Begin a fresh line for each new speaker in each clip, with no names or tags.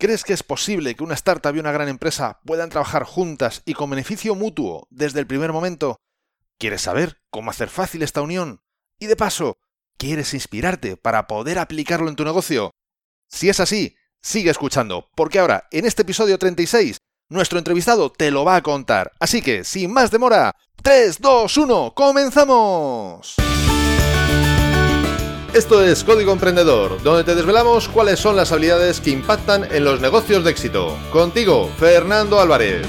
¿Crees que es posible que una startup y una gran empresa puedan trabajar juntas y con beneficio mutuo desde el primer momento? ¿Quieres saber cómo hacer fácil esta unión? Y de paso, ¿quieres inspirarte para poder aplicarlo en tu negocio? Si es así, sigue escuchando, porque ahora, en este episodio 36, nuestro entrevistado te lo va a contar. Así que, sin más demora, 3, 2, 1, comenzamos. Esto es Código Emprendedor, donde te desvelamos cuáles son las habilidades que impactan en los negocios de éxito. Contigo, Fernando Álvarez.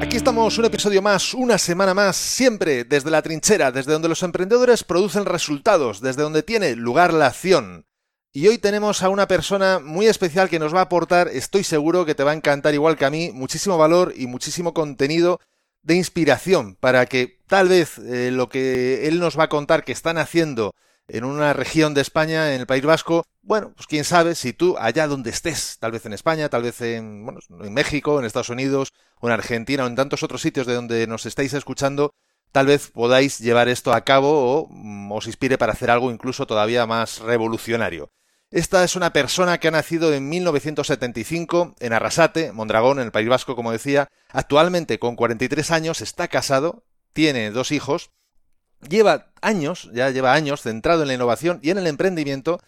Aquí estamos un episodio más, una semana más, siempre desde la trinchera, desde donde los emprendedores producen resultados, desde donde tiene lugar la acción. Y hoy tenemos a una persona muy especial que nos va a aportar, estoy seguro que te va a encantar igual que a mí, muchísimo valor y muchísimo contenido de inspiración para que tal vez eh, lo que él nos va a contar que están haciendo en una región de España, en el País Vasco, bueno, pues quién sabe si tú allá donde estés, tal vez en España, tal vez en, bueno, en México, en Estados Unidos, o en Argentina, o en tantos otros sitios de donde nos estáis escuchando, tal vez podáis llevar esto a cabo o mm, os inspire para hacer algo incluso todavía más revolucionario. Esta es una persona que ha nacido en 1975 en Arrasate, Mondragón, en el País Vasco, como decía. Actualmente, con 43 años, está casado, tiene dos hijos, lleva años, ya lleva años centrado en la innovación y en el emprendimiento.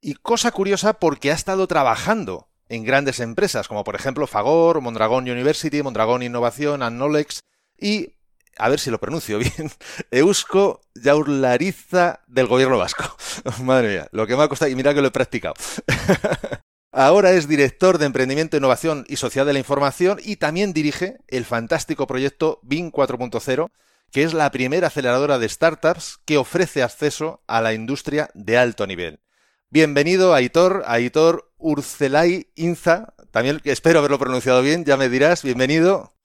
Y cosa curiosa porque ha estado trabajando en grandes empresas, como por ejemplo Fagor, Mondragón University, Mondragón Innovación, Annolex y a ver si lo pronuncio bien, Eusko Jaurlariza del gobierno vasco. Madre mía, lo que me ha costado, y mira que lo he practicado. Ahora es director de Emprendimiento, Innovación y Sociedad de la Información y también dirige el fantástico proyecto BIM 4.0, que es la primera aceleradora de startups que ofrece acceso a la industria de alto nivel. Bienvenido Aitor, Aitor Urcelay Inza, también espero haberlo pronunciado bien, ya me dirás, bienvenido.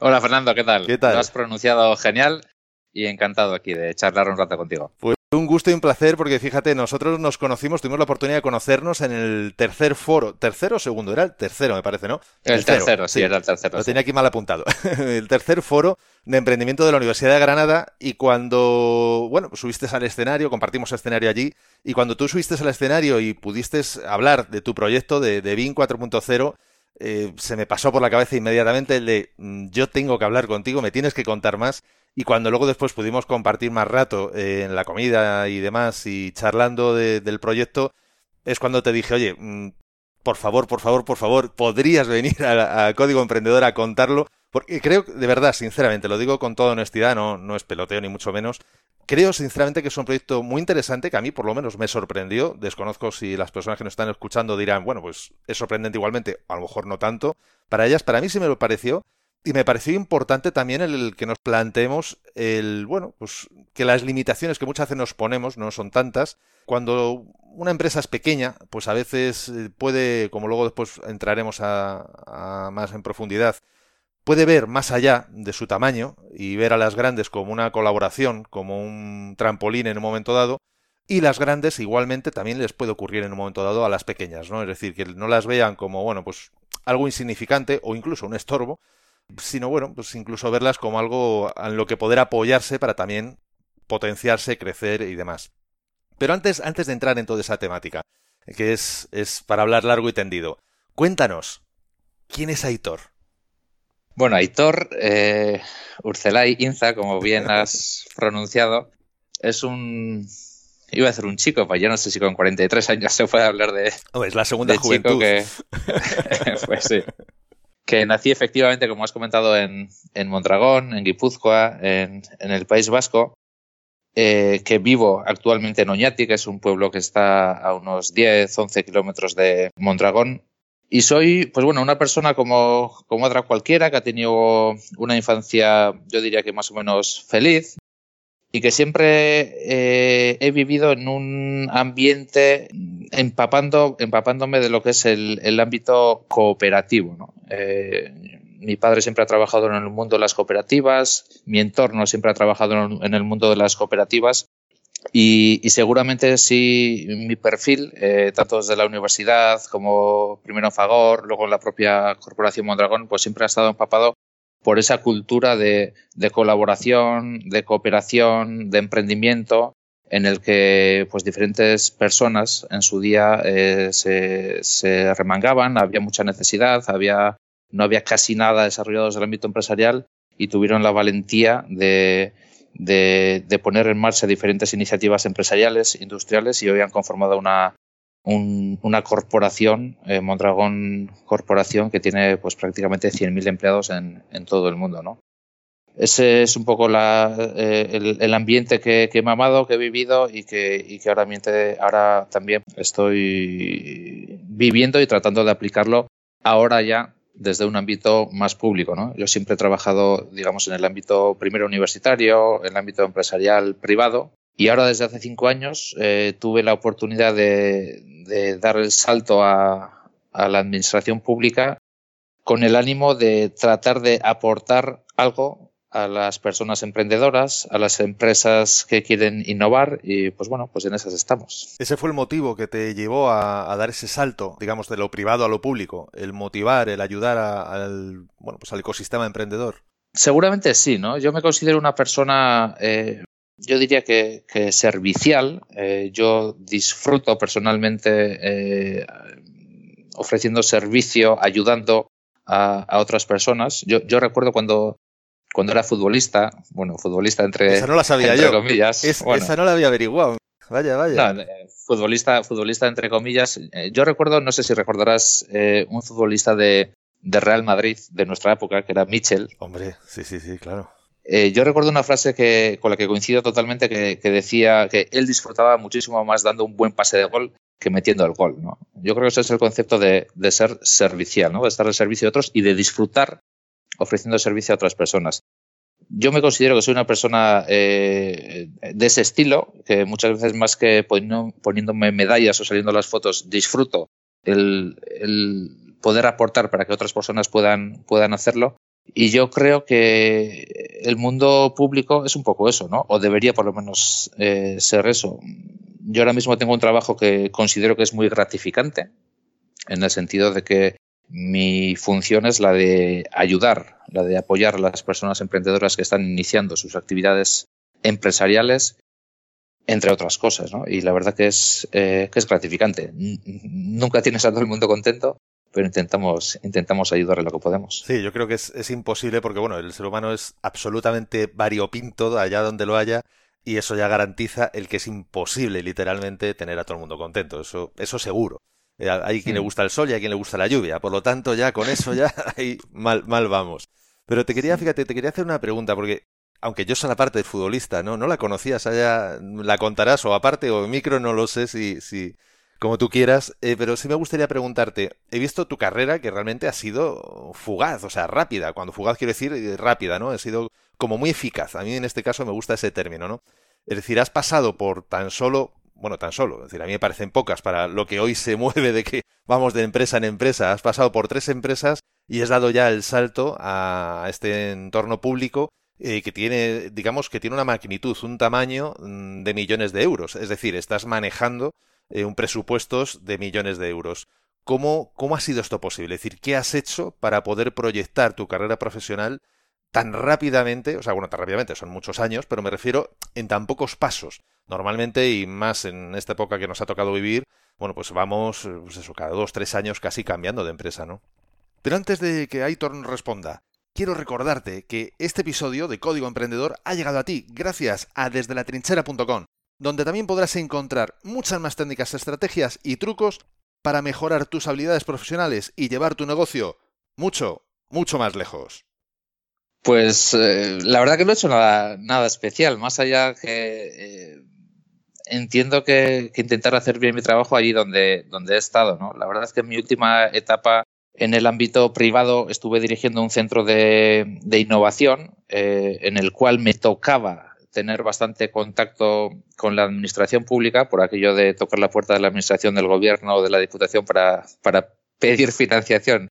Hola Fernando, ¿qué tal? ¿Qué tal? Lo has pronunciado genial y encantado aquí de charlar un rato contigo.
Pues un gusto y un placer porque fíjate, nosotros nos conocimos, tuvimos la oportunidad de conocernos en el tercer foro, tercero o segundo, era el tercero me parece, ¿no?
El, tercero, sí, era el tercero.
Lo tenía aquí mal apuntado. el tercer foro de emprendimiento de la Universidad de Granada y cuando, bueno, subiste al escenario, compartimos escenario allí y cuando tú subiste al escenario y pudiste hablar de tu proyecto de, de BIM 4.0, eh, se me pasó por la cabeza inmediatamente el de mm, yo tengo que hablar contigo, me tienes que contar más. Y cuando luego después pudimos compartir más rato eh, en la comida y demás y charlando del proyecto, es cuando te dije, oye, mm, por favor, por favor, por favor, podrías venir a, Código Emprendedor a contarlo, porque creo, de verdad, sinceramente, lo digo con toda honestidad, no, no es peloteo ni mucho menos, Creo sinceramente que es un proyecto muy interesante que a mí por lo menos me sorprendió. Desconozco si las personas que nos están escuchando dirán, bueno, pues es sorprendente igualmente, a lo mejor no tanto. Para ellas, para mí sí me lo pareció. Y me pareció importante también el que nos planteemos el, bueno, pues que las limitaciones que muchas veces nos ponemos no son tantas. Cuando una empresa es pequeña, pues a veces eh, puede, como luego después entraremos a, a más en profundidad, puede ver más allá de su tamaño y ver a las grandes como una colaboración, como un trampolín en un momento dado, y las grandes igualmente también les puede ocurrir en un momento dado a las pequeñas, ¿no? Es decir, que no las vean como, bueno, pues algo insignificante o incluso un estorbo, sino, bueno, pues incluso verlas como algo en lo que poder apoyarse para también potenciarse, crecer y demás. Pero antes, antes de entrar en toda esa temática, que es, es para hablar largo y tendido, cuéntanos, ¿quién es Aitor?
Bueno, Aitor eh, Urcelay Inza, como bien has pronunciado, es un. Iba a ser un chico, pues yo no sé si con 43 años se puede hablar de.
es la segunda juventud.
que. pues sí. Que nací efectivamente, como has comentado, en, Mondragón, en Guipúzcoa, en, el País Vasco. Eh, que vivo actualmente en Oñati, que es un pueblo que está a unos 10, 11 kilómetros de Mondragón, y soy, pues bueno, una persona como, como otra cualquiera que ha tenido una infancia, yo diría que más o menos feliz, y que siempre eh, he vivido en un ambiente empapando, empapándome de lo que es el, el ámbito cooperativo. ¿no? Eh, mi padre siempre ha trabajado en el mundo de las cooperativas, mi entorno siempre ha trabajado en el mundo de las cooperativas y, seguramente sí mi perfil, eh, tanto desde la universidad como primero en Fagor, luego en la propia Corporación Mondragón, pues siempre ha estado empapado por esa cultura de, colaboración, de cooperación, de emprendimiento en el que pues diferentes personas en su día eh, se, se, remangaban, había mucha necesidad, había, no había casi nada desarrollado desde el ámbito empresarial y tuvieron la valentía de, de, poner en marcha diferentes iniciativas empresariales, industriales y hoy han conformado una, un, una corporación, eh, Mondragón Corporación, que tiene pues prácticamente 100.000 empleados en, todo el mundo, ¿no? ese es un poco la, eh, el, ambiente que, que, he mamado, que he vivido y que, y que ahora, ahora también estoy viviendo y tratando de aplicarlo ahora ya desde un ámbito más público. ¿no? Yo siempre he trabajado, digamos, en el ámbito primero universitario, en el ámbito empresarial privado. Y ahora, desde hace cinco años, eh, tuve la oportunidad de, de dar el salto a, a la administración pública con el ánimo de tratar de aportar algo a las personas emprendedoras, a las empresas que quieren innovar y pues bueno, pues en esas estamos.
Ese fue el motivo que te llevó a, a dar ese salto, digamos, de lo privado a lo público, el motivar, el ayudar a, al, bueno, pues al ecosistema emprendedor.
Seguramente sí, ¿no? Yo me considero una persona, eh, yo diría que, que servicial. Eh, yo disfruto personalmente eh, ofreciendo servicio, ayudando a, a otras personas. Yo, yo recuerdo cuando cuando era futbolista, bueno, futbolista entre,
esa no la sabía
entre
yo.
comillas.
Es,
bueno,
esa no la había averiguado. Vaya, vaya.
No, futbolista, futbolista entre comillas. Yo recuerdo, no sé si recordarás, eh, un futbolista de, de, Real Madrid de nuestra época, que era Mitchell.
Hombre, sí, sí, sí, claro.
Eh, yo recuerdo una frase que, con la que coincido totalmente que, que, decía que él disfrutaba muchísimo más dando un buen pase de gol que metiendo el gol. ¿no? Yo creo que ese es el concepto de, de ser servicial, ¿no? de estar al servicio de otros y de disfrutar ofreciendo servicio a otras personas. Yo me considero que soy una persona eh, de ese estilo, que muchas veces más que poniéndome medallas o saliendo las fotos, disfruto el, el poder aportar para que otras personas puedan, puedan hacerlo. Y yo creo que el mundo público es un poco eso, ¿no? O debería por lo menos eh, ser eso. Yo ahora mismo tengo un trabajo que considero que es muy gratificante, en el sentido de que mi función es la de ayudar, la de apoyar a las personas emprendedoras que están iniciando sus actividades empresariales, entre otras cosas, ¿no? Y la verdad que es, eh, que es gratificante. Nunca tienes a todo el mundo contento, pero intentamos, intentamos ayudar en lo que podemos.
Sí, yo creo que es, es imposible porque, bueno, el ser humano es absolutamente variopinto allá donde lo haya y eso ya garantiza el que es imposible literalmente tener a todo el mundo contento. Eso, eso seguro. Eh, hay quien le gusta el sol y hay quien le gusta la lluvia. Por lo tanto, ya con eso ya ahí mal, mal vamos. Pero te quería, fíjate, te quería hacer una pregunta, porque aunque yo soy la parte de futbolista, ¿no? No la conocías, allá la contarás o aparte o en micro, no lo sé si, si como tú quieras, eh, pero sí me gustaría preguntarte, he visto tu carrera que realmente ha sido fugaz, o sea, rápida, cuando fugaz quiero decir eh, rápida, ¿no? Ha sido como muy eficaz, a mí en este caso me gusta ese término, ¿no? Es decir, has pasado por tan solo bueno, tan solo, es decir, a mí me parecen pocas para lo que hoy se mueve de que vamos de empresa en empresa. Has pasado por tres empresas y has dado ya el salto a este entorno público eh, que tiene, digamos, que tiene una magnitud, un tamaño mm, de millones de euros. Es decir, estás manejando eh, un presupuestos de millones de euros. ¿Cómo, ¿Cómo ha sido esto posible? Es decir, ¿qué has hecho para poder proyectar tu carrera profesional tan rápidamente, o sea, bueno, tan rápidamente, son muchos años, pero me refiero en tan pocos pasos. Normalmente, y más en esta época que nos ha tocado vivir, bueno, pues vamos, pues eso, cada dos, tres años casi cambiando de empresa, ¿no? Pero antes de que Aitor nos responda, quiero recordarte que este episodio de Código Emprendedor ha llegado a ti gracias a desde la trinchera.com, donde también podrás encontrar muchas más técnicas, estrategias y trucos para mejorar tus habilidades profesionales y llevar tu negocio mucho, mucho más lejos.
Pues eh, la verdad que no he hecho nada, nada especial, más allá que eh, entiendo que, intentar hacer bien mi trabajo allí donde, donde he estado. ¿no? La verdad es que en mi última etapa en el ámbito privado estuve dirigiendo un centro de, innovación eh, en el cual me tocaba tener bastante contacto con la administración pública por aquello de tocar la puerta de la administración del gobierno o de la diputación para, para pedir financiación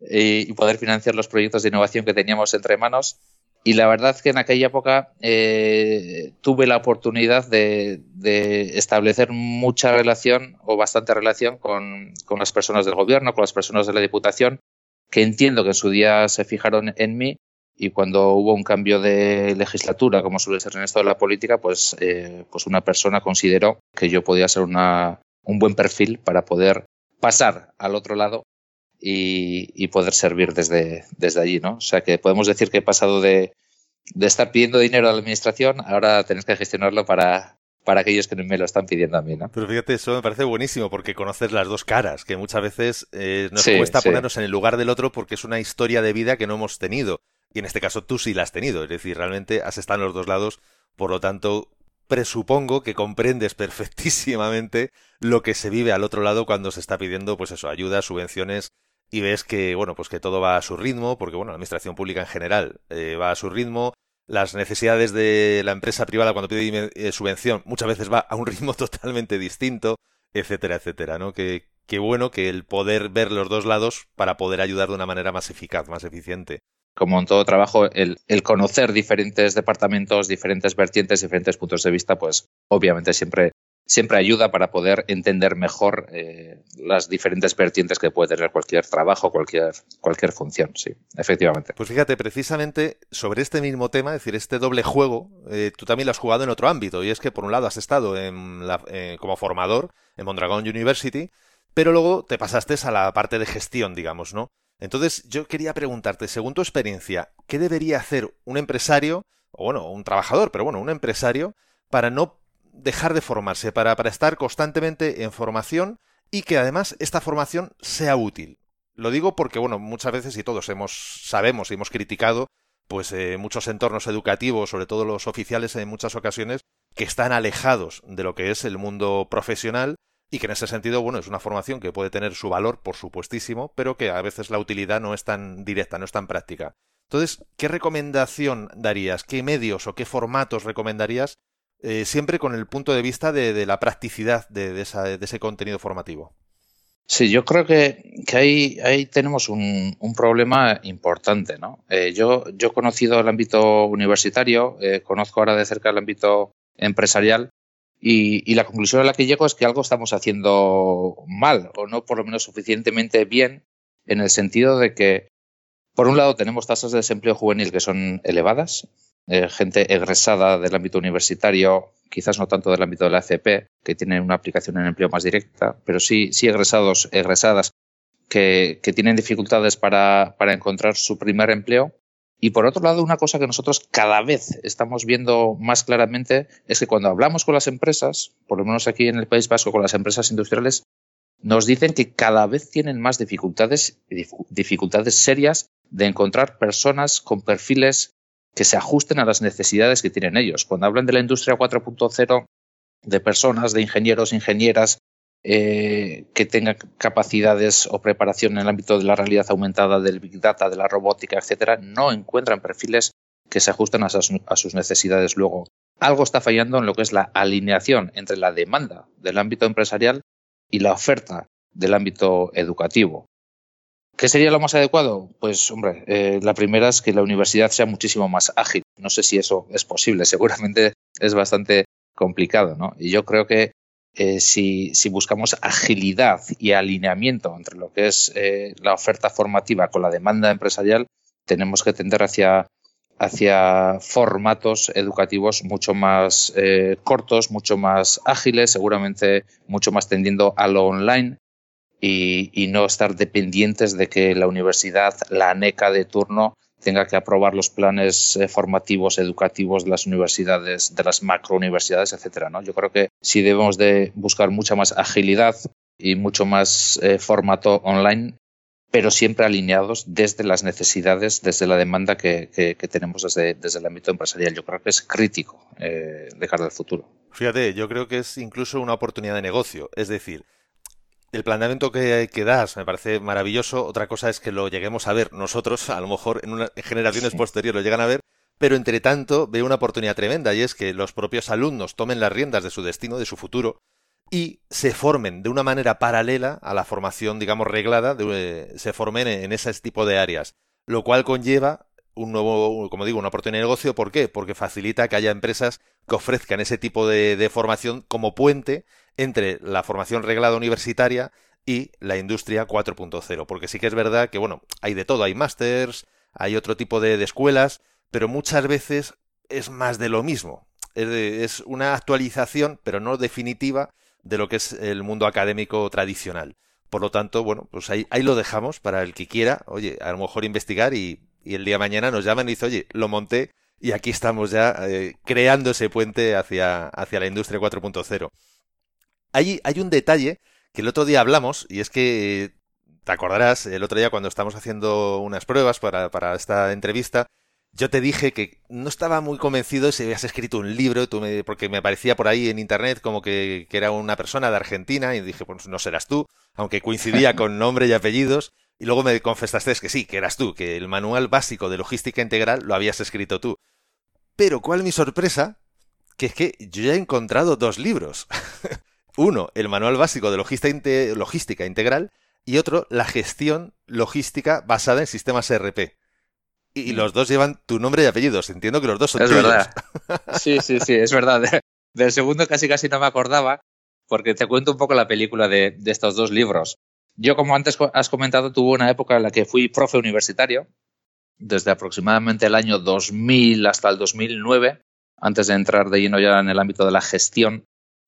y, poder financiar los proyectos de innovación que teníamos entre manos. Y la verdad que en aquella época eh, tuve la oportunidad de, establecer mucha relación o bastante relación con, con, las personas del gobierno, con las personas de la Diputación, que entiendo que en su día se fijaron en mí y cuando hubo un cambio de legislatura, como suele ser en esto de la política, pues, eh, pues una persona consideró que yo podía ser una, un buen perfil para poder pasar al otro lado y, poder servir desde, desde allí, ¿no? O sea que podemos decir que he pasado de, de estar pidiendo dinero a la administración, ahora tenéis que gestionarlo para, para aquellos que me lo están pidiendo a mí, ¿no?
Pero fíjate, eso me parece buenísimo porque conoces las dos caras, que muchas veces eh, nos cuesta ponernos en el lugar del otro porque es una historia de vida que no hemos tenido. Y en este caso tú sí la has tenido, es decir, realmente has estado en los dos lados, por lo tanto, presupongo que comprendes perfectísimamente lo que se vive al otro lado cuando se está pidiendo, pues eso, ayuda, subvenciones, y ves que, bueno, pues que todo va a su ritmo, porque, bueno, la administración pública en general eh, va a su ritmo, las necesidades de la empresa privada cuando pide eh, subvención muchas veces va a un ritmo totalmente distinto, etcétera, etcétera, ¿no? Que, qué bueno que el poder ver los dos lados para poder ayudar de una manera más eficaz, más eficiente
como en todo trabajo, el, conocer diferentes departamentos, diferentes vertientes, diferentes puntos de vista, pues obviamente siempre, siempre ayuda para poder entender mejor eh, las diferentes vertientes que puede tener cualquier trabajo, cualquier, cualquier función, sí, efectivamente.
Pues fíjate, precisamente sobre este mismo tema, es decir, este doble juego, eh, tú también lo has jugado en otro ámbito, y es que por un lado has estado en eh, como formador en Mondragon University, pero luego te pasaste a la parte de gestión, digamos, ¿no? Entonces, yo quería preguntarte, según tu experiencia, ¿qué debería hacer un empresario, o bueno, un trabajador, pero bueno, un empresario, para no dejar de formarse, para, para estar constantemente en formación y que además esta formación sea útil? Lo digo porque, bueno, muchas veces y todos hemos, sabemos y hemos criticado pues eh, muchos entornos educativos, sobre todo los oficiales en muchas ocasiones, que están alejados de lo que es el mundo profesional y que en ese sentido, bueno, es una formación que puede tener su valor, por supuestísimo, pero que a veces la utilidad no es tan directa, no es tan práctica. Entonces, ¿qué recomendación darías? ¿Qué medios o qué formatos recomendarías? Eh, siempre con el punto de vista de, la practicidad de, ese contenido formativo.
Sí, yo creo que, ahí, tenemos un, problema importante. ¿no? Eh, yo, yo he conocido el ámbito universitario, eh, conozco ahora de cerca el ámbito empresarial y, la conclusión a la que llego es que algo estamos haciendo mal o no por lo menos suficientemente bien en el sentido de que, por un lado, tenemos tasas de desempleo juvenil que son elevadas, eh, gente egresada del ámbito universitario, quizás no tanto del ámbito de la ACP, que tienen una aplicación en empleo más directa, pero sí, sí egresados, egresadas que, que tienen dificultades para, para encontrar su primer empleo. Y por otro lado, una cosa que nosotros cada vez estamos viendo más claramente es que cuando hablamos con las empresas, por lo menos aquí en el País Vasco con las empresas industriales, nos dicen que cada vez tienen más dificultades, dificultades serias de encontrar personas con perfiles que se ajusten a las necesidades que tienen ellos. Cuando hablan de la industria 4.0, de personas, de ingenieros, ingenieras, eh, que tenga capacidades o preparación en el ámbito de la realidad aumentada, del Big Data, de la robótica, etcétera, no encuentran perfiles que se ajusten a sus, necesidades. Luego, algo está fallando en lo que es la alineación entre la demanda del ámbito empresarial y la oferta del ámbito educativo. ¿Qué sería lo más adecuado? Pues, hombre, eh, la primera es que la universidad sea muchísimo más ágil. No sé si eso es posible, seguramente es bastante complicado, ¿no? Y yo creo que eh, si, buscamos agilidad y alineamiento entre lo que es eh, la oferta formativa con la demanda empresarial, tenemos que tender hacia, hacia formatos educativos mucho más cortos, mucho más ágiles, seguramente mucho más tendiendo a lo online y, no estar dependientes de que la universidad, la ANECA de turno, tenga que aprobar los planes eh, formativos, educativos de las universidades, de las macrouniversidades, etcétera. ¿no? Yo creo que sí debemos de buscar mucha más agilidad y mucho más eh, formato online, pero siempre alineados desde las necesidades, desde la demanda que, tenemos desde, desde, el ámbito empresarial. Yo creo que es crítico eh, de cara al futuro.
Fíjate, yo creo que es incluso una oportunidad de negocio. Es decir, el planteamiento que, que, das me parece maravilloso. Otra cosa es que lo lleguemos a ver nosotros, a lo mejor en, una, generaciones posteriores lo llegan a ver, pero entre tanto veo una oportunidad tremenda y es que los propios alumnos tomen las riendas de su destino, de su futuro, y se formen de una manera paralela a la formación, digamos, reglada, se formen en, ese tipo de áreas, lo cual conlleva un nuevo, como digo, una oportunidad de negocio. ¿Por qué? Porque facilita que haya empresas que ofrezcan ese tipo de formación como puente entre la formación reglada universitaria y la industria 4.0. Porque sí que es verdad que, bueno, hay de todo, hay másters, hay otro tipo de, escuelas, pero muchas veces es más de lo mismo. Es, una actualización, pero no definitiva, de lo que es el mundo académico tradicional. Por lo tanto, bueno, pues ahí, lo dejamos para el que quiera, oye, a lo mejor investigar y, el día de mañana nos llaman y dice, oye, lo monté y aquí estamos ya eh, creando ese puente hacia, hacia la industria 4.0. Hay, hay un detalle que el otro día hablamos y es que te acordarás, el otro día cuando estábamos haciendo unas pruebas para, para esta entrevista, yo te dije que no estaba muy convencido si habías escrito un libro, tú me, porque me parecía por ahí en internet como que, que, era una persona de Argentina y dije, pues no serás tú, aunque coincidía con nombre y apellidos. Y luego me confesaste que sí, que eras tú, que el manual básico de logística integral lo habías escrito tú. Pero ¿cuál mi sorpresa? Que es que yo ya he encontrado dos libros. Uno, el manual básico de logística integral y otro, la gestión logística basada en sistemas ERP. Y, los dos llevan tu nombre y apellidos. Entiendo que los dos son
es Verdad. Sí, sí, sí, es verdad. Del segundo casi casi no me acordaba, porque te cuento un poco la película de, estos dos libros. Yo, como antes has comentado, tuve una época en la que fui profe universitario, desde aproximadamente el año 2000 hasta el 2009, antes de entrar de lleno ya en el ámbito de la gestión,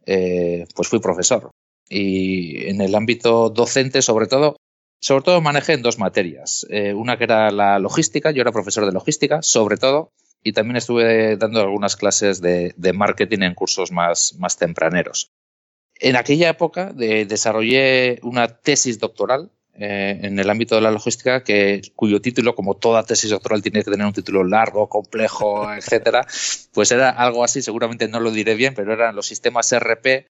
eh, pues fui profesor. Y en el ámbito docente, sobre todo, sobre todo manejé en dos materias. Eh, una que era la logística, yo era profesor de logística, sobre todo, y también estuve dando algunas clases de, marketing en cursos más, más tempraneros. En aquella época desarrollé una tesis doctoral eh, en el ámbito de la logística, que, cuyo título, como toda tesis doctoral, tiene que tener un título largo, complejo, etcétera, pues era algo así, seguramente no lo diré bien, pero eran los sistemas RP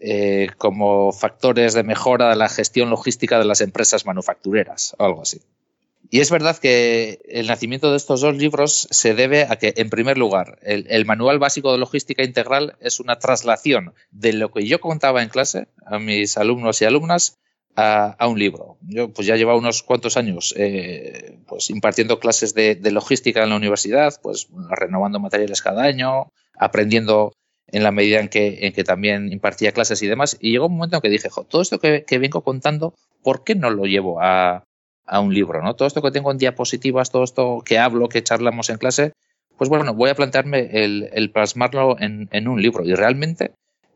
eh, como factores de mejora de la gestión logística de las empresas manufactureras o algo así. Y es verdad que el nacimiento de estos dos libros se debe a que, en primer lugar, el, manual básico de logística integral es una traslación de lo que yo contaba en clase a mis alumnos y alumnas a, un libro. Yo pues ya llevo unos cuantos años eh, pues impartiendo clases de, logística en la universidad, pues renovando materiales cada año, aprendiendo en la medida en que, en que también impartía clases y demás. Y llegó un momento en que dije, todo esto que, vengo contando, ¿por qué no lo llevo a, a, un libro? ¿no? Todo esto que tengo en diapositivas, todo esto que hablo, que charlamos en clase, pues bueno, voy a plantearme el, el plasmarlo en, en, un libro. Y realmente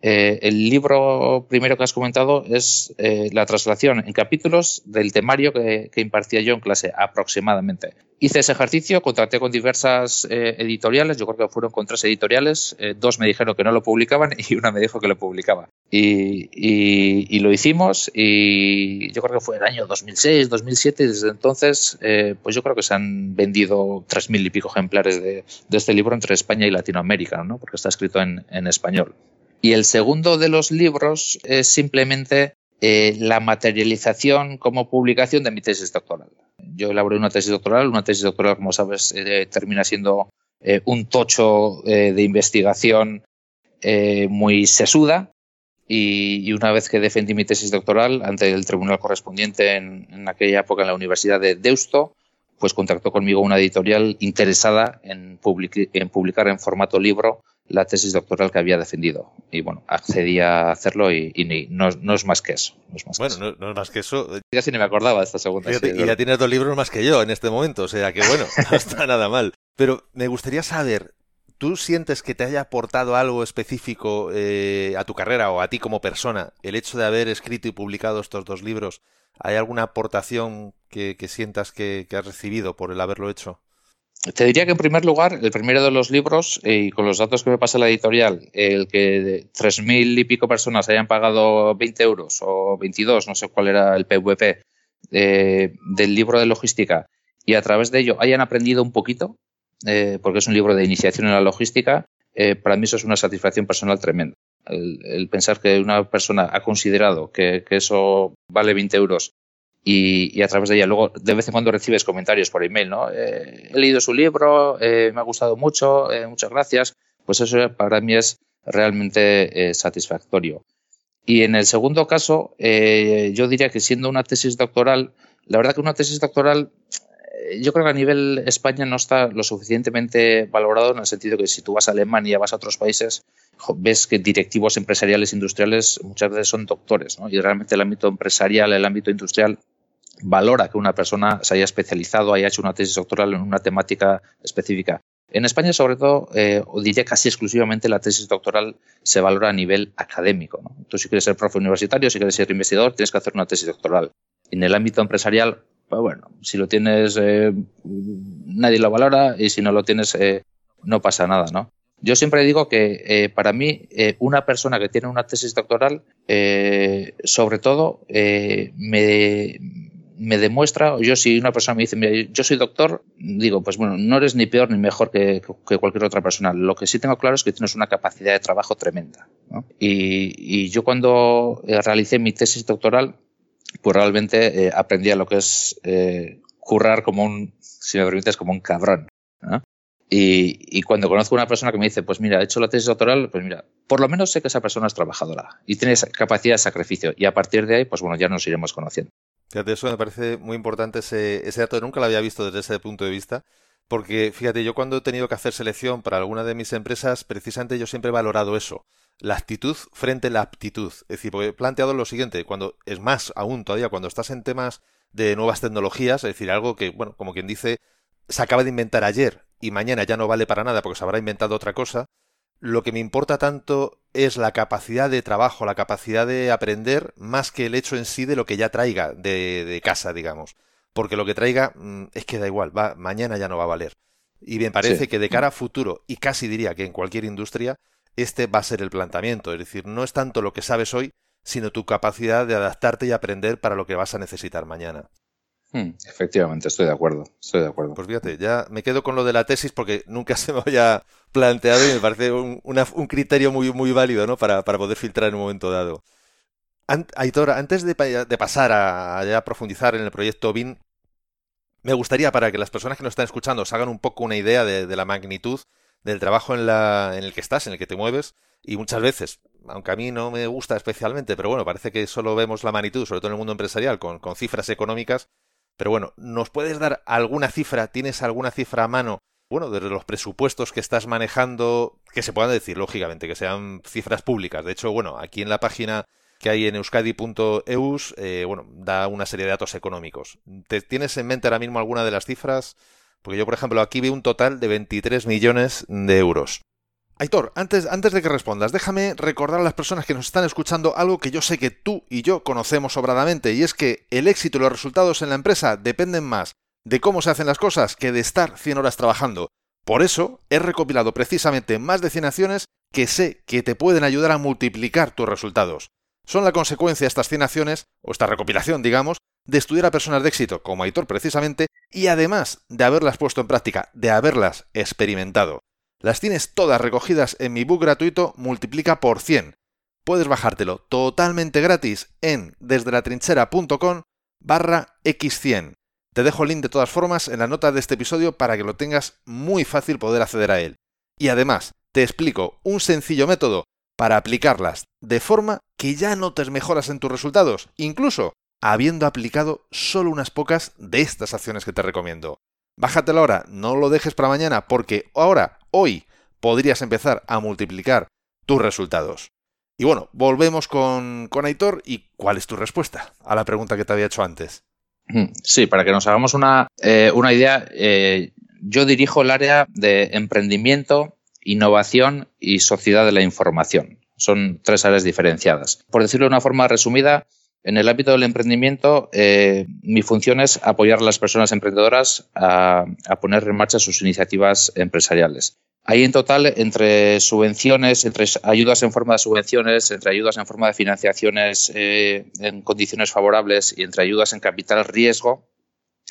eh, el libro primero que has comentado es eh, la traslación en capítulos del temario que, impartía yo en clase, aproximadamente. Hice ese ejercicio, contraté con diversas eh, editoriales, yo creo que fueron con tres editoriales, dos me dijeron que no lo publicaban y una me dijo que lo publicaba. Y, lo hicimos y yo creo que fue el año 2006, 2007 y desde entonces pues yo creo que se han vendido tres mil y pico ejemplares de, este libro entre España y Latinoamérica, ¿no? porque está escrito en, en español. Y el segundo de los libros es simplemente eh, la materialización como publicación de mi tesis doctoral. Yo elaboré una tesis doctoral, una tesis doctoral, como sabes, eh, termina siendo eh, un tocho de investigación muy sesuda. Y, una vez que defendí mi tesis doctoral ante el tribunal correspondiente en, en aquella época en la Universidad de Deusto, pues contactó conmigo una editorial interesada en, en publicar en formato libro la tesis doctoral que había defendido. Y bueno, accedí a hacerlo y, no, es más que eso.
bueno, No, es más que eso.
Ya sí ni me acordaba de esta segunda.
y ya tienes dos libros más que yo en este momento, o sea que bueno, no está nada mal. Pero me gustaría saber, ¿tú sientes que te haya aportado algo específico eh, a tu carrera o a ti como persona el hecho de haber escrito y publicado estos dos libros? ¿Hay alguna aportación que, sientas que has recibido por el haberlo hecho?
Te diría que en primer lugar, el primero de los libros, y con los datos que me pasa la editorial, el que tres mil y pico personas hayan pagado 20 euros o 22, no sé cuál era el PVP, eh, del libro de logística, y a través de ello hayan aprendido un poquito, eh, porque es un libro de iniciación en la logística, eh, para mí eso es una satisfacción personal tremenda. El, pensar que una persona ha considerado que, que eso vale 20 euros y, a través de ella. Luego, de vez en cuando recibes comentarios por email, ¿no? Eh, he leído su libro, eh, me ha gustado mucho, eh, muchas gracias. Pues eso para mí es realmente satisfactorio. Y en el segundo caso, yo diría que siendo una tesis doctoral, la verdad que una tesis doctoral, yo creo que a nivel España no está lo suficientemente valorado en el sentido que si tú vas a Alemania, vas a otros países, ves que directivos empresariales industriales muchas veces son doctores, ¿no? Y realmente el ámbito empresarial, el ámbito industrial valora que una persona se haya especializado, haya hecho una tesis doctoral en una temática específica. En España, sobre todo, eh, diría casi exclusivamente, la tesis doctoral se valora a nivel académico. Tú, si quieres ser profe universitario, si quieres ser investigador, tienes que hacer una tesis doctoral. En el ámbito empresarial, pues bueno, si lo tienes, eh, nadie lo valora y si no lo tienes, eh, no pasa nada, ¿no? Yo siempre digo que eh, para mí una persona que tiene una tesis doctoral, sobre todo, me, me demuestra, yo si una persona me dice, yo soy doctor, digo, pues bueno, no eres ni peor ni mejor que, cualquier otra persona. Lo que sí tengo claro es que tienes una capacidad de trabajo tremenda. Y, yo cuando eh, realicé mi tesis doctoral, pues realmente eh, aprendí a lo que es eh, currar como un, si me permites, como un cabrón. Y, y, cuando conozco a una persona que me dice, pues mira, he hecho la tesis doctoral, pues mira, por lo menos sé que esa persona es trabajadora y tiene capacidad de sacrificio. Y a partir de ahí, pues bueno, ya nos iremos conociendo.
Fíjate, eso me parece muy importante ese, dato. Nunca lo había visto desde ese punto de vista. Porque, fíjate, yo cuando he tenido que hacer selección para alguna de mis empresas, precisamente yo siempre he valorado eso. La actitud frente a la aptitud. Es decir, porque he planteado lo siguiente, cuando, es más aún todavía, cuando estás en temas de nuevas tecnologías, es decir, algo que, bueno, como quien dice, se acaba de inventar ayer y mañana ya no vale para nada porque se habrá inventado otra cosa, lo que me importa tanto es la capacidad de trabajo, la capacidad de aprender, más que el hecho en sí de lo que ya traiga de, casa, digamos. Porque lo que traiga mm, es que da igual, va, mañana ya no va a valer. Y me parece que de cara a futuro, y casi diría que en cualquier industria, este va a ser el planteamiento. Es decir, no es tanto lo que sabes hoy, sino tu capacidad de adaptarte y aprender para lo que vas a necesitar mañana.
Hmm, efectivamente, estoy de acuerdo, estoy de acuerdo.
Pues fíjate, ya me quedo con lo de la tesis porque nunca se me había planteado y me parece un, criterio muy, muy válido ¿no? para, poder filtrar en un momento dado. Aitor, antes de, pasar a, profundizar en el proyecto BIN, me gustaría para que las personas que nos están escuchando se hagan un poco una idea de, la magnitud del trabajo en, la, en el que estás, en el que te mueves, y muchas veces, aunque a mí no me gusta especialmente, pero bueno, parece que solo vemos la magnitud, sobre todo en el mundo empresarial, con, con cifras económicas, pero bueno, ¿nos puedes dar alguna cifra? ¿Tienes alguna cifra a mano? Bueno, de los presupuestos que estás manejando, que se puedan decir, lógicamente, que sean cifras públicas. De hecho, bueno, aquí en la página que hay en euskadi.eus, eh, bueno, da una serie de datos económicos. ¿Te tienes en mente ahora mismo alguna de las cifras? Porque yo, por ejemplo, aquí veo un total de 23 millones de euros. Aitor, antes, antes de que respondas, déjame recordar a las personas que nos están escuchando algo que yo sé que tú y yo conocemos sobradamente, y es que el éxito y los resultados en la empresa dependen más de cómo se hacen las cosas que de estar 100 horas trabajando. Por eso, he recopilado precisamente más de 100 acciones que sé que te pueden ayudar a multiplicar tus resultados. Son la consecuencia estas 100 acciones, o esta recopilación, digamos, de estudiar a personas de éxito como Aitor precisamente, y además de haberlas puesto en práctica, de haberlas experimentado. Las tienes todas recogidas en mi book gratuito Multiplica por 100. Puedes bajártelo totalmente gratis en desdelatrinchera.com barra x100. Te dejo el link de todas formas en la nota de este episodio para que lo tengas muy fácil poder acceder a él. Y además, te explico un sencillo método para aplicarlas de forma que ya notes mejoras en tus resultados, incluso habiendo aplicado solo unas pocas de estas acciones que te recomiendo. Bájatelo ahora, no lo dejes para mañana, porque ahora, hoy, podrías empezar a multiplicar tus resultados. Y bueno, volvemos con, con Aitor y ¿cuál es tu respuesta a la pregunta que te había hecho antes?
Sí, para que nos hagamos una, eh, idea, eh, yo dirijo el área de emprendimiento, innovación y sociedad de la información. Son tres áreas diferenciadas. Por decirlo de una forma resumida, en el ámbito del emprendimiento, eh, mi función es apoyar a las personas emprendedoras a, poner en marcha sus iniciativas empresariales. Hay en total entre subvenciones, entre ayudas en forma de subvenciones, entre ayudas en forma de financiaciones eh, en condiciones favorables y entre ayudas en capital riesgo,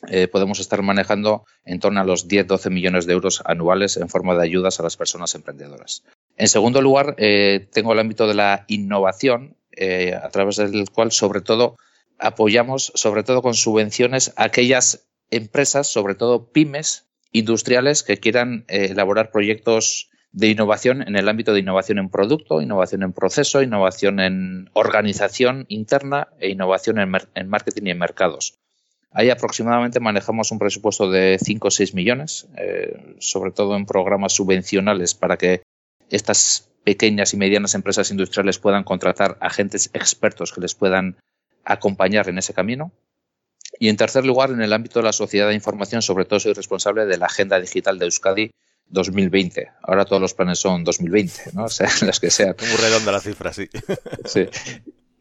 eh, podemos estar manejando en torno a los 10-12 millones de euros anuales en forma de ayudas a las personas emprendedoras. En segundo lugar, tengo el ámbito de la innovación, eh, a través del cual, sobre todo, apoyamos, sobre todo con subvenciones, a aquellas empresas, sobre todo pymes industriales, que quieran eh, elaborar proyectos de innovación en el ámbito de innovación en producto, innovación en proceso, innovación en organización interna e innovación en, marketing y en mercados. Ahí aproximadamente manejamos un presupuesto de 5 o 6 millones, eh, sobre todo en programas subvencionales para que estas pequeñas y medianas empresas industriales puedan contratar agentes expertos que les puedan acompañar en ese camino. Y en tercer lugar, en el ámbito de la sociedad de información, sobre todo soy responsable de la Agenda Digital de Euskadi 2020. Ahora todos los planes son 2020, ¿no? O sea, las que sean.
Muy redonda la cifra, sí.
Sí.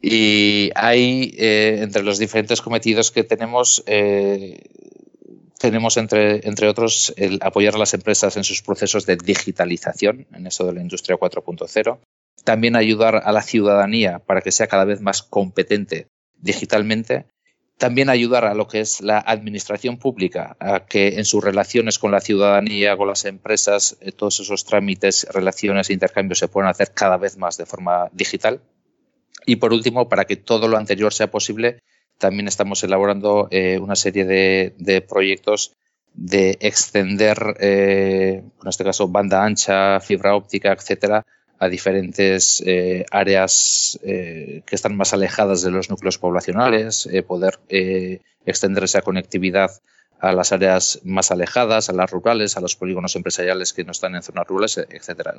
Y hay, eh, entre los diferentes cometidos que tenemos, eh, tenemos entre, entre otros el apoyar a las empresas en sus procesos de digitalización, en eso de la industria 4.0. También ayudar a la ciudadanía para que sea cada vez más competente digitalmente también ayudar a lo que es la administración pública a que en sus relaciones con la ciudadanía, con las empresas, eh, todos esos trámites, relaciones e intercambios se puedan hacer cada vez más de forma digital. Y por último, para que todo lo anterior sea posible, también estamos elaborando eh, una serie de, proyectos de extender, eh, en este caso, banda ancha, fibra óptica, etcétera, a diferentes eh, áreas eh, que están más alejadas de los núcleos poblacionales, eh, poder extender esa conectividad a las áreas más alejadas, a las rurales, a los polígonos empresariales que no están en zonas rurales, etcétera.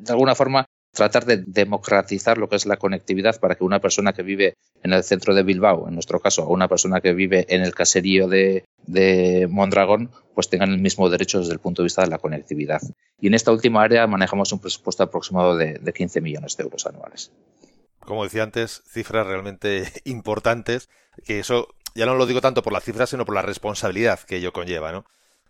De alguna forma, tratar de democratizar lo que es la conectividad para que una persona que vive en el centro de Bilbao, en nuestro caso, o una persona que vive en el caserío de, Mondragón, pues tengan el mismo derecho desde el punto de vista de la conectividad. Y en esta última área manejamos un presupuesto aproximado de, de 15 millones de euros anuales.
Como decía antes, cifras realmente importantes, que eso ya no lo digo tanto por la cifra, sino por la responsabilidad que ello conlleva, ¿no?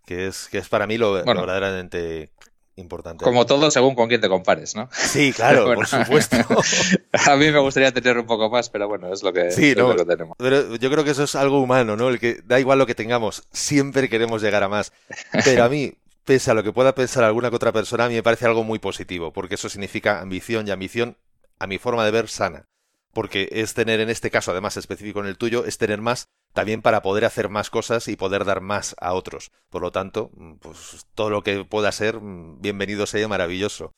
Que es, que es para mí lo verdaderamente importante.
Como todo, según con quién te compares, ¿no?
Sí, claro, por supuesto.
a mí me gustaría tener un poco más, pero bueno, es lo que, tenemos.
Pero yo creo que eso es algo humano, ¿no? El que da igual lo que tengamos, siempre queremos llegar a más. Pero a mí, pese a lo que pueda pensar alguna que otra persona, a mí me parece algo muy positivo, porque eso significa ambición y ambición, a mi forma de ver, sana porque es tener en este caso, además específico en el tuyo, es tener más también para poder hacer más cosas y poder dar más a otros. Por lo tanto, mm, pues todo lo que pueda ser, mm, bienvenido sea maravilloso.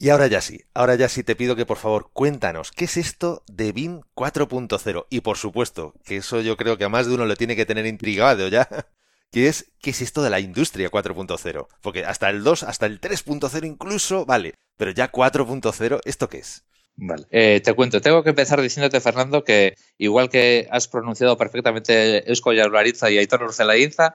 Y ahora ya sí, ahora ya sí te pido que por favor cuéntanos, ¿qué es esto de BIM 4.0? Y por supuesto, que eso yo creo que a más de uno le tiene que tener intrigado ya, ¿Qué es, ¿qué es esto de la industria 4.0? Porque hasta el 2, hasta el 3.0 incluso, vale, pero ya 4.0, ¿esto qué es?
Vale. Eh, te cuento, tengo que empezar diciéndote, Fernando, que igual que has pronunciado perfectamente Eusko Jaurlaritza y Aitor Urcelainza,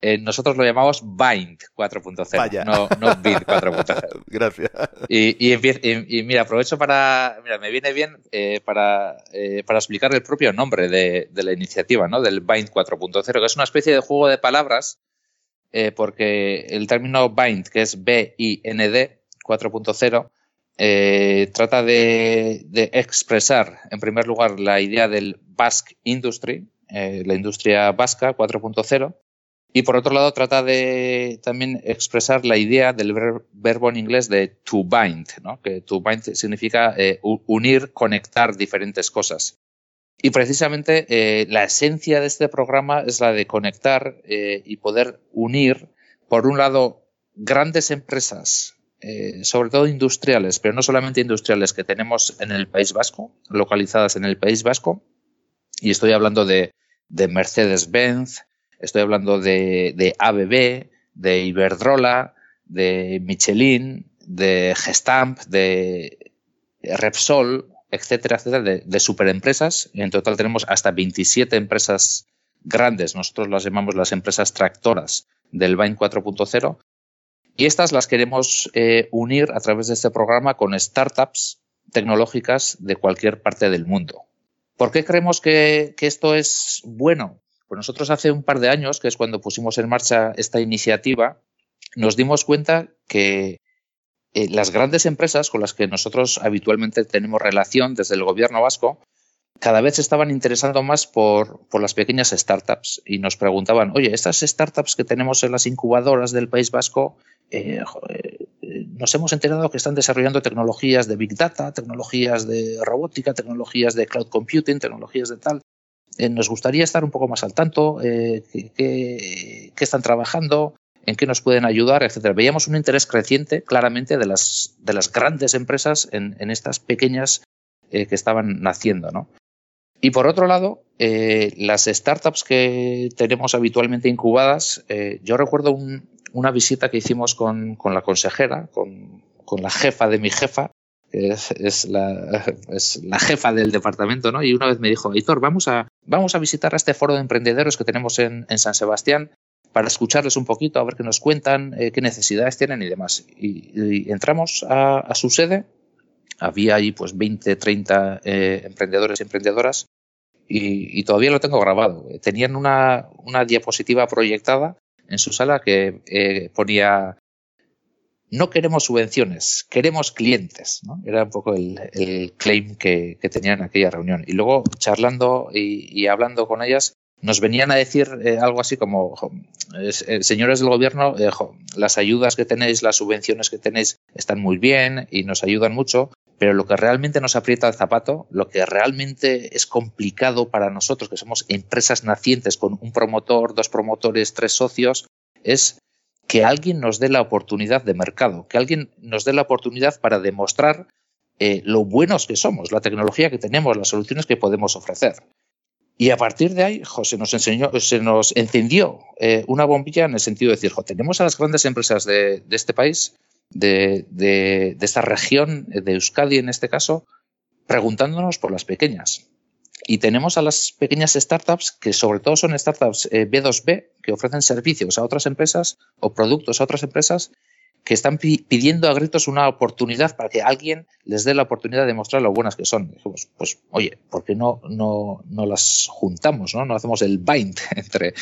eh, nosotros lo llamamos Bind 4.0, no, no Bind 4.0.
Gracias.
Y, y, mira, aprovecho para, mira, me viene bien eh, para, para explicar el propio nombre de, de la iniciativa, ¿no? Del Bind 4.0, que es una especie de juego de palabras, porque el término Bind, que es B-I-N-D 4.0, eh, trata de, expresar, en primer lugar, la idea del Basque Industry, eh, la industria vasca 4.0, y por otro lado trata de también expresar la idea del verbo en inglés de to bind, que to bind significa eh, unir, conectar diferentes cosas. Y precisamente la esencia de este programa es la de conectar y poder unir, por un lado, grandes empresas eh, sobre todo industriales, pero no solamente industriales que tenemos en el País Vasco, localizadas en el País Vasco. Y estoy hablando de, Mercedes-Benz, estoy hablando de, ABB, de Iberdrola, de Michelin, de Gestamp, de Repsol, etcétera, etcétera, de, de superempresas. En total tenemos hasta 27 empresas grandes, nosotros las llamamos las empresas tractoras del BAIN 4.0, y estas las queremos eh, unir a través de este programa con startups tecnológicas de cualquier parte del mundo. ¿Por qué creemos que, esto es bueno? Pues nosotros hace un par de años, que es cuando pusimos en marcha esta iniciativa, nos dimos cuenta que eh, las grandes empresas con las que nosotros habitualmente tenemos relación desde el gobierno vasco, cada vez se estaban interesando más por, por, las pequeñas startups y nos preguntaban, oye, estas startups que tenemos en las incubadoras del País Vasco, eh, eh, nos hemos enterado que están desarrollando tecnologías de Big Data, tecnologías de robótica, tecnologías de cloud computing, tecnologías de tal. Eh, nos gustaría estar un poco más al tanto, qué, están trabajando, en qué nos pueden ayudar, etcétera. Veíamos un interés creciente, claramente, de las, de las grandes empresas en, estas pequeñas que estaban naciendo, ¿no? Y por otro lado, las startups que tenemos habitualmente incubadas, yo recuerdo un, una visita que hicimos con, la consejera, con, la jefa de mi jefa, que es, la, jefa del departamento, ¿no? Y una vez me dijo, Hitor, vamos a, vamos a visitar a este foro de emprendedores que tenemos en, San Sebastián para escucharles un poquito, a ver qué nos cuentan, eh, qué necesidades tienen y demás. Y, entramos a, su sede, había ahí pues 20, 30 eh, emprendedores y emprendedoras y, todavía lo tengo grabado. Tenían una, una diapositiva proyectada en su sala que eh, ponía no queremos subvenciones, queremos clientes. Era un poco el, claim que, tenían en aquella reunión. Y luego, charlando y, hablando con ellas, nos venían a decir eh, algo así como, eh, señores del gobierno, las ayudas que tenéis, las subvenciones que tenéis están muy bien y nos ayudan mucho, pero lo que realmente nos aprieta el zapato, lo que realmente es complicado para nosotros, que somos empresas nacientes con un promotor, dos promotores, tres socios, es que alguien nos dé la oportunidad de mercado, que alguien nos dé la oportunidad para demostrar eh, lo buenos que somos, la tecnología que tenemos, las soluciones que podemos ofrecer. Y a partir de ahí, se nos enseñó, se nos encendió eh, una bombilla en el sentido de decir, tenemos a las grandes empresas de, este país, de, esta región, de Euskadi en este caso, preguntándonos por las pequeñas. Y tenemos a las pequeñas startups, que sobre todo son startups B2B, eh, que ofrecen servicios a otras empresas o productos a otras empresas, que están pidiendo a gritos una oportunidad para que alguien les dé la oportunidad de mostrar lo buenas que son. Dijimos, pues, oye, ¿por qué no, no, no las juntamos? ¿no? no hacemos el bind entre,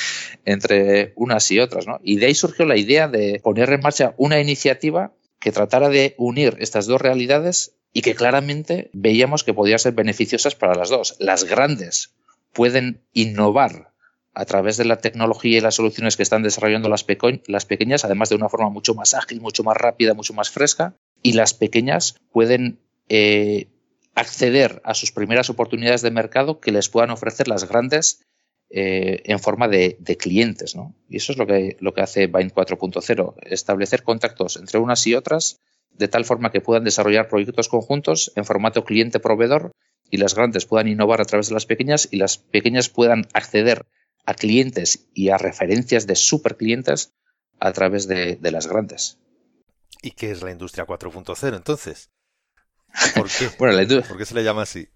entre unas y otras. ¿no? Y de ahí surgió la idea de poner en marcha una iniciativa que tratara de unir estas dos realidades y que claramente veíamos que podían ser beneficiosas para las dos. Las grandes pueden innovar a través de la tecnología y las soluciones que están desarrollando las, las pequeñas, además de una forma mucho más ágil, mucho más rápida, mucho más fresca, y las pequeñas pueden eh, acceder a sus primeras oportunidades de mercado que les puedan ofrecer las grandes eh, en forma de, clientes. ¿no? Y eso es lo que, lo que hace Bind 4.0, establecer contactos entre unas y otras de tal forma que puedan desarrollar proyectos conjuntos en formato cliente-proveedor y las grandes puedan innovar a través de las pequeñas y las pequeñas puedan acceder a clientes y a referencias de superclientes a través de, las grandes.
¿Y qué es la industria 4.0 entonces? ¿Por qué? bueno, ¿Por qué se le llama así?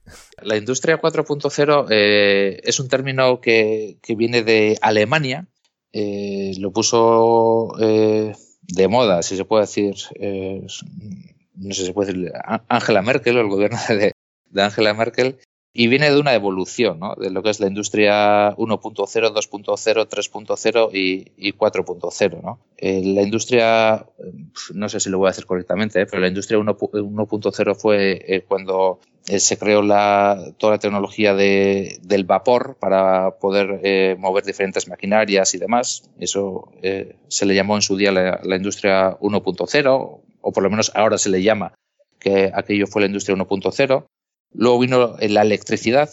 La industria 4.0 eh, es un término que, viene de Alemania. Eh, lo puso eh, de moda, si se puede decir, eh, no sé si se puede decir, Angela Merkel o el gobierno de, Angela Merkel, y viene de una evolución ¿no? de lo que es la industria 1.0, 2.0, 3.0 y, 4.0. ¿no? Eh, la industria, no sé si lo voy a decir correctamente, ¿eh? pero la industria 1.0 fue cuando se creó la, toda la tecnología de, del vapor para poder mover diferentes maquinarias y demás. Eso se le llamó en su día la, la industria 1.0, o por lo menos ahora se le llama que aquello fue la industria 1.0. Luego vino la electricidad,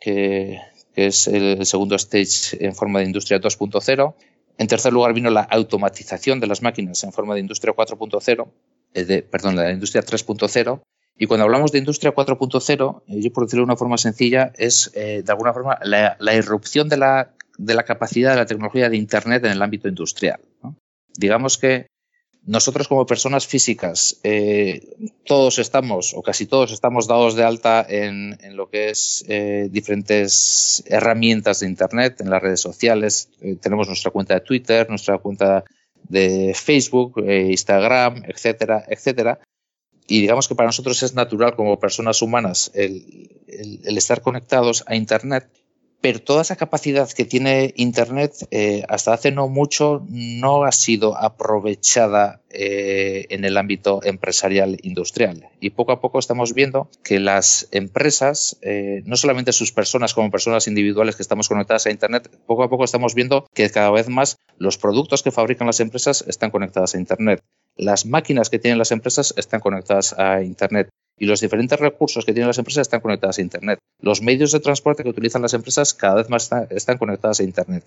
que, es el segundo stage en forma de industria 2.0. En tercer lugar vino la automatización de las máquinas en forma de industria 4.0, eh, perdón, la industria 3.0. Y cuando hablamos de industria 4.0, eh, yo por decirlo de una forma sencilla, es eh, de alguna forma la, irrupción de la, de la, capacidad de la tecnología de Internet en el ámbito industrial. Digamos que nosotros como personas físicas, eh, todos estamos, o casi todos estamos dados de alta en, lo que es eh, diferentes herramientas de Internet, en las redes sociales. Eh, tenemos nuestra cuenta de Twitter, nuestra cuenta de Facebook, Instagram, etcétera, etcétera. Y digamos que para nosotros es natural como personas humanas el estar conectados a Internet pero toda esa capacidad que tiene Internet eh, hasta hace no mucho no ha sido aprovechada eh, en el ámbito empresarial industrial. Y poco a poco estamos viendo que las empresas, eh, no solamente sus personas como personas individuales que estamos conectadas a Internet, poco a poco estamos viendo que cada vez más los productos que fabrican las empresas están conectadas a Internet. Las máquinas que tienen las empresas están conectadas a Internet y los diferentes recursos que tienen las empresas están conectadas a Internet. Los medios de transporte que utilizan las empresas cada vez más están, conectadas a Internet.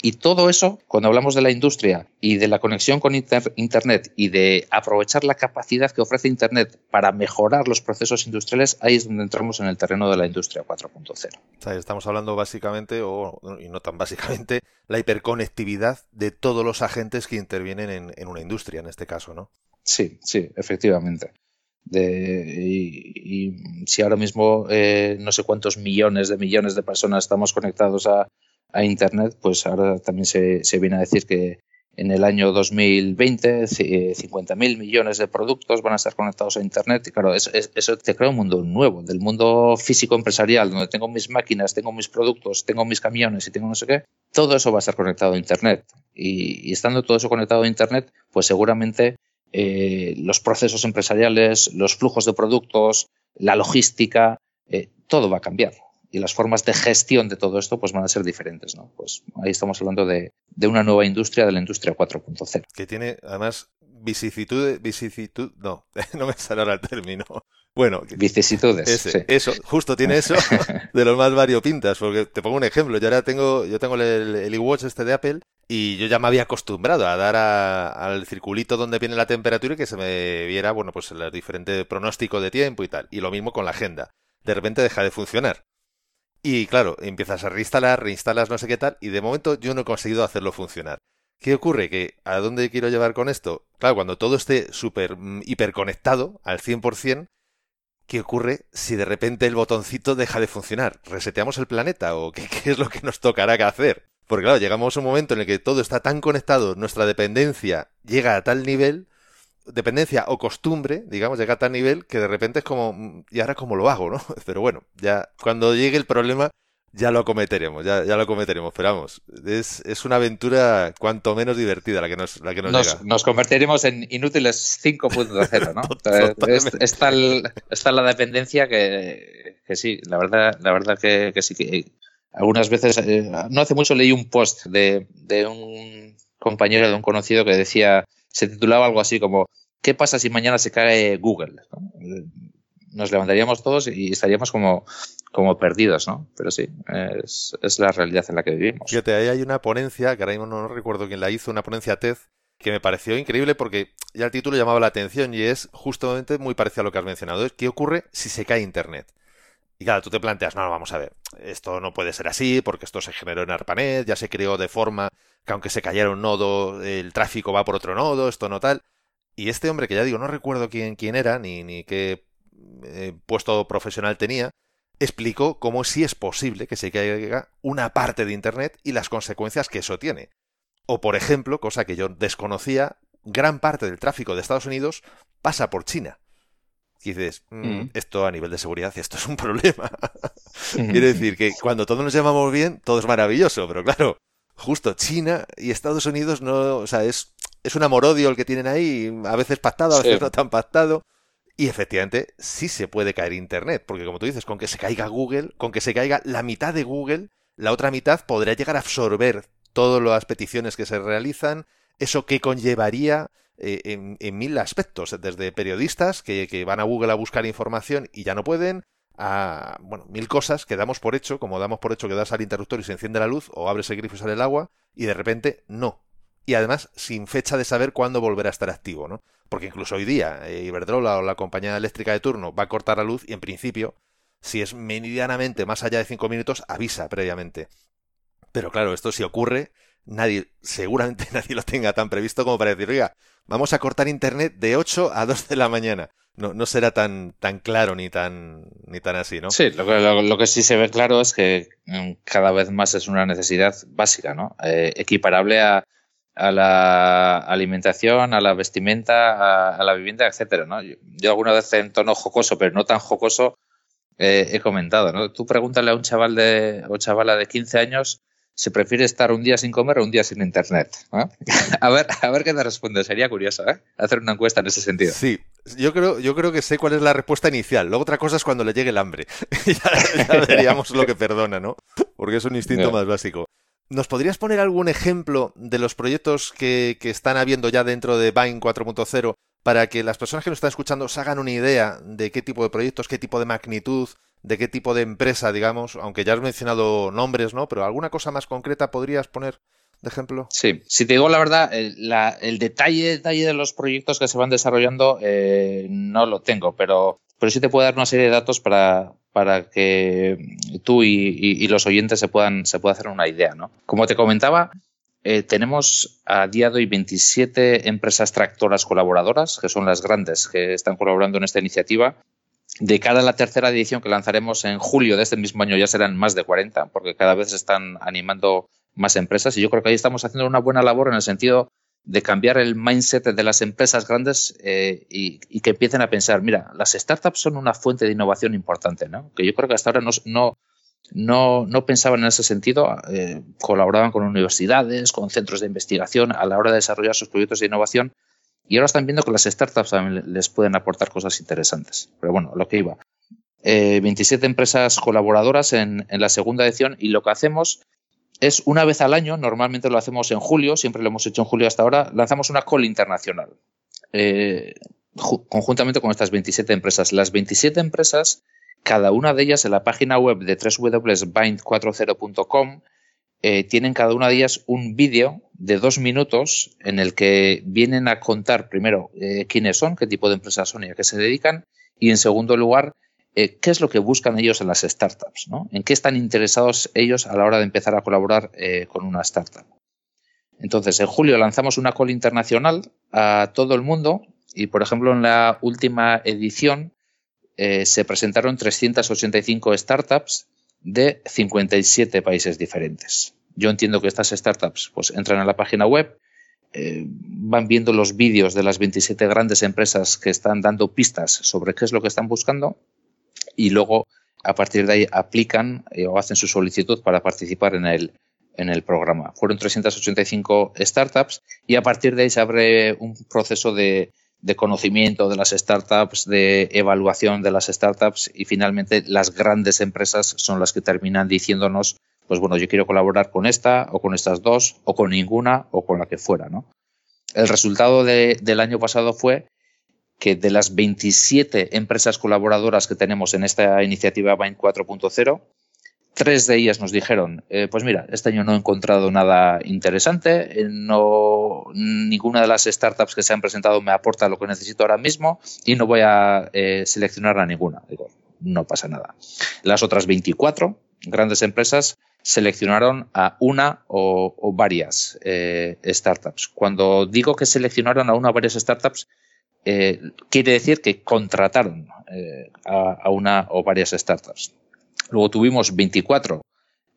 Y todo eso, cuando hablamos de la industria y de la conexión con Internet y de aprovechar la capacidad que ofrece Internet para mejorar los procesos industriales, ahí es donde entramos en el terreno de la industria 4.0.
Estamos hablando básicamente, o, y no tan básicamente, la hiperconectividad de todos los agentes que intervienen en, en una industria, en este caso, ¿no?
Sí, sí, efectivamente. Y, si ahora mismo eh, no sé cuántos millones de millones de personas estamos conectados a, Internet, pues ahora también se, viene a decir que en el año 2020 50.000 millones de productos van a estar conectados a Internet y claro, eso, eso, te crea un mundo nuevo, del mundo físico empresarial, donde tengo mis máquinas, tengo mis productos, tengo mis camiones y tengo no sé qué, todo eso va a estar conectado a Internet. Y, y estando todo eso conectado a Internet, pues seguramente eh, los procesos empresariales, los flujos de productos, la logística, eh, todo va a cambiar. Y las formas de gestión de todo esto pues van a ser diferentes. ¿no? Pues ahí estamos hablando de, una nueva industria, de la industria 4.0.
Que tiene además vicisitud, vicisitud, no, no me sale ahora el término. Bueno,
vicisitudes.
Eso, justo tiene eso de los más variopintas, porque te pongo un ejemplo, yo ahora tengo, yo tengo el, el iWatch este de Apple y yo ya me había acostumbrado a dar al circulito donde viene la temperatura y que se me viera, bueno, pues el diferente pronóstico de tiempo y tal. Y lo mismo con la agenda. De repente deja de funcionar. Y claro, empiezas a reinstalar, reinstalas no sé qué tal, y de momento yo no he conseguido hacerlo funcionar. ¿Qué ocurre? Que ¿a dónde quiero llevar con esto? Claro, cuando todo esté súper mm, hiperconectado al 100%, ¿qué ocurre si de repente el botoncito deja de funcionar? ¿Reseteamos el planeta o qué, es lo que nos tocará que hacer? Porque claro, llegamos a un momento en el que todo está tan conectado, nuestra dependencia llega a tal nivel, dependencia o costumbre, digamos, llega a tal nivel que de repente es como, mm, ¿y ahora cómo lo hago, no? Pero bueno, ya cuando llegue el problema, ya lo cometeremos, ya, ya lo cometeremos. Pero vamos, es, es, una aventura cuanto menos divertida la que nos, la que nos,
llega. Nos convertiremos en inútiles 5.0 ¿no? está, está, la dependencia que, que, sí, la verdad, la verdad que, que sí que algunas veces, eh, no hace mucho leí un post de, un compañero, de un conocido que decía, se titulaba algo así como, ¿qué pasa si mañana se cae Google? Nos levantaríamos todos y estaríamos como, como perdidos, ¿no? Pero sí, es, es, la realidad en la que vivimos.
Fíjate, ahí hay una ponencia, que ahora mismo no recuerdo quién la hizo, una ponencia TED, que me pareció increíble porque ya el título llamaba la atención y es justamente muy parecido a lo que has mencionado. ¿Qué ocurre si se cae Internet? Y claro, tú te planteas, no, vamos a ver, esto no puede ser así porque esto se generó en ARPANET, ya se creó de forma que aunque se cayera un nodo, el tráfico va por otro nodo, esto no tal. Y este hombre, que ya digo, no recuerdo quién, quién era ni, ni qué eh, puesto profesional tenía, explicó cómo sí es posible que se caiga una parte de Internet y las consecuencias que eso tiene. O, por ejemplo, cosa que yo desconocía, gran parte del tráfico de Estados Unidos pasa por China. Y dices, mm, mm. esto a nivel de seguridad, esto es un problema. Quiere decir que cuando todos nos llamamos bien, todo es maravilloso, pero claro, justo China y Estados Unidos no, o sea, es, es un amor-odio el que tienen ahí, a veces pactado, a veces no tan pactado. Y efectivamente, sí se puede caer Internet, porque como tú dices, con que se caiga Google, con que se caiga la mitad de Google, la otra mitad podría llegar a absorber todas las peticiones que se realizan, eso que conllevaría eh, en, mil aspectos, desde periodistas que, van a Google a buscar información y ya no pueden, a bueno, mil cosas que damos por hecho, como damos por hecho que das al interruptor y se enciende la luz, o abres el grifo y sale el agua, y de repente no. Y además sin fecha de saber cuándo volverá a estar activo, ¿no? Porque incluso hoy día eh, Iberdrola o la compañía eléctrica de turno va a cortar la luz y en principio, si es medianamente más allá de cinco minutos, avisa previamente. Pero claro, esto si ocurre, nadie, seguramente nadie lo tenga tan previsto como para decir, oiga, vamos a cortar internet de 8 a 2 de la mañana. No, no será tan, tan claro ni tan, ni tan así, ¿no?
Sí, lo que, lo, que sí se ve claro es que mm, cada vez más es una necesidad básica, ¿no? Eh, equiparable a, a, la alimentación, a la vestimenta, a, la vivienda, etcétera, ¿no? Yo, alguna vez en tono jocoso, pero no tan jocoso, eh, he comentado, ¿no? Tú pregúntale a un chaval de, o chavala de 15 años se prefiere estar un día sin comer o un día sin internet. a, ver, a ver qué te responde. Sería curioso ¿eh? hacer una encuesta en ese sentido.
Sí, yo creo, yo creo que sé cuál es la respuesta inicial. Luego otra cosa es cuando le llegue el hambre. ya, veríamos lo que perdona, ¿no? Porque es un instinto más básico. ¿Nos podrías poner algún ejemplo de los proyectos que, están habiendo ya dentro de Vine 4.0 para que las personas que nos están escuchando se hagan una idea de qué tipo de proyectos, qué tipo de magnitud, de qué tipo de empresa, digamos, aunque ya has mencionado nombres, ¿no? Pero alguna cosa más concreta podrías poner de ejemplo.
Sí, si te digo la verdad, el, detalle, detalle de los proyectos que se van desarrollando eh, no lo tengo, pero, pero sí te puedo dar una serie de datos para, para que tú y, los oyentes se puedan, se puedan hacer una idea, ¿no? Como te comentaba, eh, tenemos a día de hoy 27 empresas tractoras colaboradoras, que son las grandes que están colaborando en esta iniciativa. De cara a la tercera edición que lanzaremos en julio de este mismo año ya serán más de 40, porque cada vez se están animando más empresas y yo creo que ahí estamos haciendo una buena labor en el sentido de cambiar el mindset de las empresas grandes eh, y, que empiecen a pensar, mira, las startups son una fuente de innovación importante, ¿no? Que yo creo que hasta ahora no, no, no, pensaban en ese sentido, eh, colaboraban con universidades, con centros de investigación a la hora de desarrollar sus proyectos de innovación y ahora están viendo que las startups también les pueden aportar cosas interesantes. Pero bueno, lo que iba. 27 eh, empresas colaboradoras en, en, la segunda edición y lo que hacemos es una vez al año, normalmente lo hacemos en julio, siempre lo hemos hecho en julio hasta ahora, lanzamos una call internacional. Eh, conjuntamente con estas 27 empresas. Las 27 empresas cada una de ellas en la página web de www.bind40.com eh, tienen cada una de ellas un vídeo de dos minutos en el que vienen a contar primero eh, quiénes son, qué tipo de empresas son y a qué se dedican, y en segundo lugar, eh, qué es lo que buscan ellos en las startups, ¿no? en qué están interesados ellos a la hora de empezar a colaborar con una startup. Entonces, en julio lanzamos una call internacional a todo el mundo y, por ejemplo, en la última edición eh, se presentaron 385 startups de 57 países diferentes. Yo entiendo que estas startups pues, entran a la página web, eh, van viendo los vídeos de las 27 grandes empresas que están dando pistas sobre qué es lo que están buscando y luego a partir de ahí aplican eh, o hacen su solicitud para participar en el, en el programa. Fueron 385 startups y a partir de ahí se abre un proceso de, de conocimiento de las startups, de evaluación de las startups y finalmente las grandes empresas son las que terminan diciéndonos, pues bueno, yo quiero colaborar con esta o con estas dos o con ninguna o con la que fuera, ¿no? El resultado del año pasado fue que de las 27 empresas colaboradoras que tenemos en esta iniciativa Bind 4.0, Tres de ellas nos dijeron, eh, pues mira, este año no he encontrado nada interesante, eh, no, ninguna de las startups que se han presentado me aporta lo que necesito ahora mismo y no voy a eh, seleccionar a ninguna. Digo, no pasa nada. Las otras 24 grandes empresas seleccionaron a una o, varias startups. Cuando digo que seleccionaron a una o varias startups, quiere decir que contrataron a una o varias startups. Luego tuvimos 24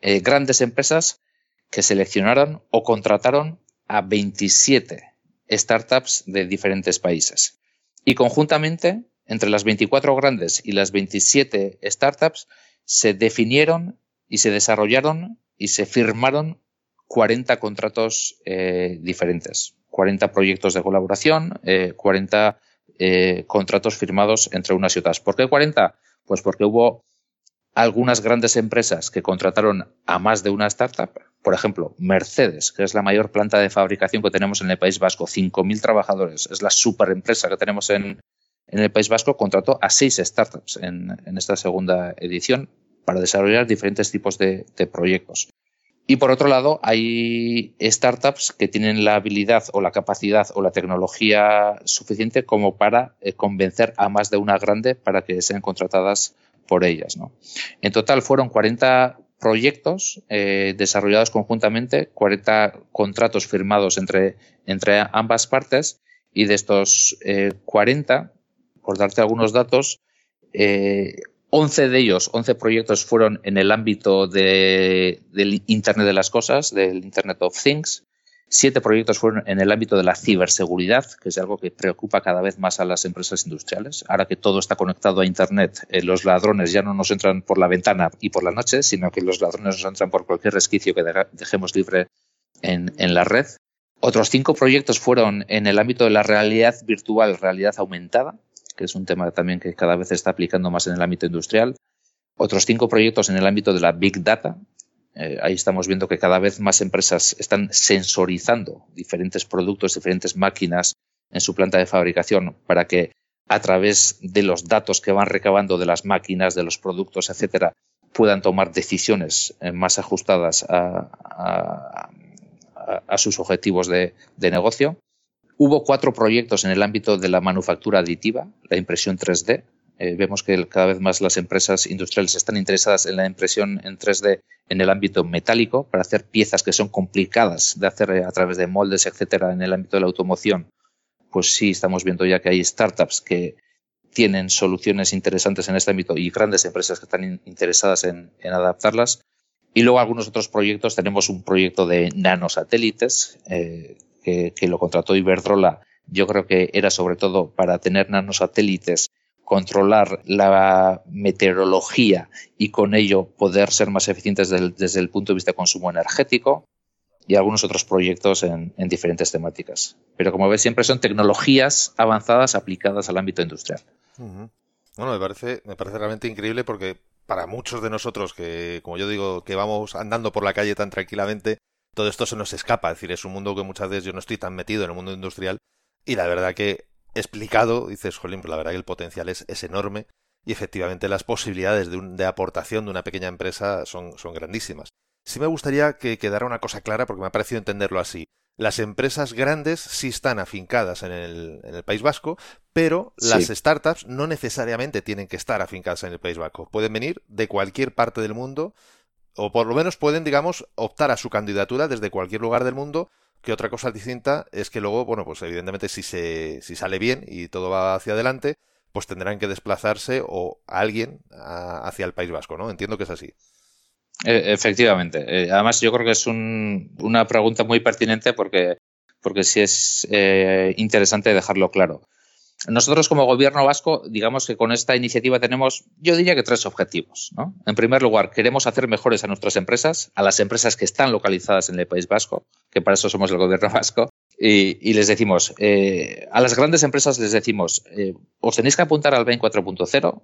eh, grandes empresas que seleccionaron o contrataron a 27 startups de diferentes países. Y conjuntamente, entre las 24 grandes y las 27 startups, se definieron y se desarrollaron y se firmaron 40 contratos eh, diferentes, 40 proyectos de colaboración, 40 eh, contratos firmados entre unas y otras. ¿Por qué 40? Pues porque hubo algunas grandes empresas que contrataron a más de una startup, por ejemplo, Mercedes, que es la mayor planta de fabricación que tenemos en el País Vasco, 5.000 trabajadores, es la superempresa que tenemos en, el País Vasco, contrató a seis startups en, esta segunda edición para desarrollar diferentes tipos de, proyectos. Y por otro lado, hay startups que tienen la habilidad o la capacidad o la tecnología suficiente como para eh, convencer a más de una grande para que sean contratadas por ellas. ¿no? En total fueron 40 proyectos eh, desarrollados conjuntamente, 40 contratos firmados entre, entre ambas partes y de estos 40, eh, por darte algunos datos, 11 eh, de ellos, 11 proyectos fueron en el ámbito de, del Internet de las Cosas, del Internet of Things, Siete proyectos fueron en el ámbito de la ciberseguridad, que es algo que preocupa cada vez más a las empresas industriales. Ahora que todo está conectado a Internet, eh, los ladrones ya no nos entran por la ventana y por la noche, sino que los ladrones nos entran por cualquier resquicio que dejemos libre en, la red. Otros cinco proyectos fueron en el ámbito de la realidad virtual, realidad aumentada, que es un tema también que cada vez se está aplicando más en el ámbito industrial. Otros cinco proyectos en el ámbito de la Big Data, eh, ahí estamos viendo que cada vez más empresas están sensorizando diferentes productos, diferentes máquinas en su planta de fabricación para que a través de los datos que van recabando de las máquinas, de los productos, etcétera, puedan tomar decisiones eh, más ajustadas a, sus objetivos de, negocio. Hubo cuatro proyectos en el ámbito de la manufactura aditiva, la impresión 3D, Eh, vemos que cada vez más las empresas industriales están interesadas en la impresión en 3D en el ámbito metálico para hacer piezas que son complicadas de hacer a través de moldes, etcétera, en el ámbito de la automoción. Pues sí, estamos viendo ya que hay startups que tienen soluciones interesantes en este ámbito y grandes empresas que están interesadas en, adaptarlas. Y luego algunos otros proyectos. Tenemos un proyecto de nanosatélites eh, que, lo contrató Iberdrola. Yo creo que era sobre todo para tener nanosatélites, controlar la meteorología y con ello poder ser más eficientes desde el punto de vista de consumo energético y algunos otros proyectos en, diferentes temáticas. Pero como ves, siempre son tecnologías avanzadas aplicadas al ámbito industrial.
Bueno, me parece, me parece realmente increíble porque para muchos de nosotros que, como yo digo, que vamos andando por la calle tan tranquilamente, todo esto se nos escapa. Es decir, es un mundo que muchas veces yo no estoy tan metido en el mundo industrial y la verdad que explicado, dices, jolín, pues la verdad que el potencial es, es enorme y efectivamente las posibilidades de, de, aportación de una pequeña empresa son, son grandísimas. Sí me gustaría que quedara una cosa clara porque me ha parecido entenderlo así. Las empresas grandes sí están afincadas en el, en el País Vasco, pero las startups no necesariamente tienen que estar afincadas en el País Vasco. Pueden venir de cualquier parte del mundo, o por lo menos pueden, digamos, optar a su candidatura desde cualquier lugar del mundo, que otra cosa distinta es que luego, bueno, pues evidentemente si, se, si sale bien y todo va hacia adelante, pues tendrán que desplazarse o alguien hacia el País Vasco, ¿no? Entiendo que es así.
E, efectivamente. Eh, además, yo creo que es una pregunta muy pertinente porque, porque sí es eh, interesante dejarlo claro. Nosotros como gobierno vasco, digamos que con esta iniciativa tenemos, yo diría que tres objetivos. En primer lugar, queremos hacer mejores a nuestras empresas, a las empresas que están localizadas en el País Vasco, que para eso somos el gobierno vasco, y, les decimos, eh, a las grandes empresas les decimos, os tenéis que apuntar al BAIN 4.0,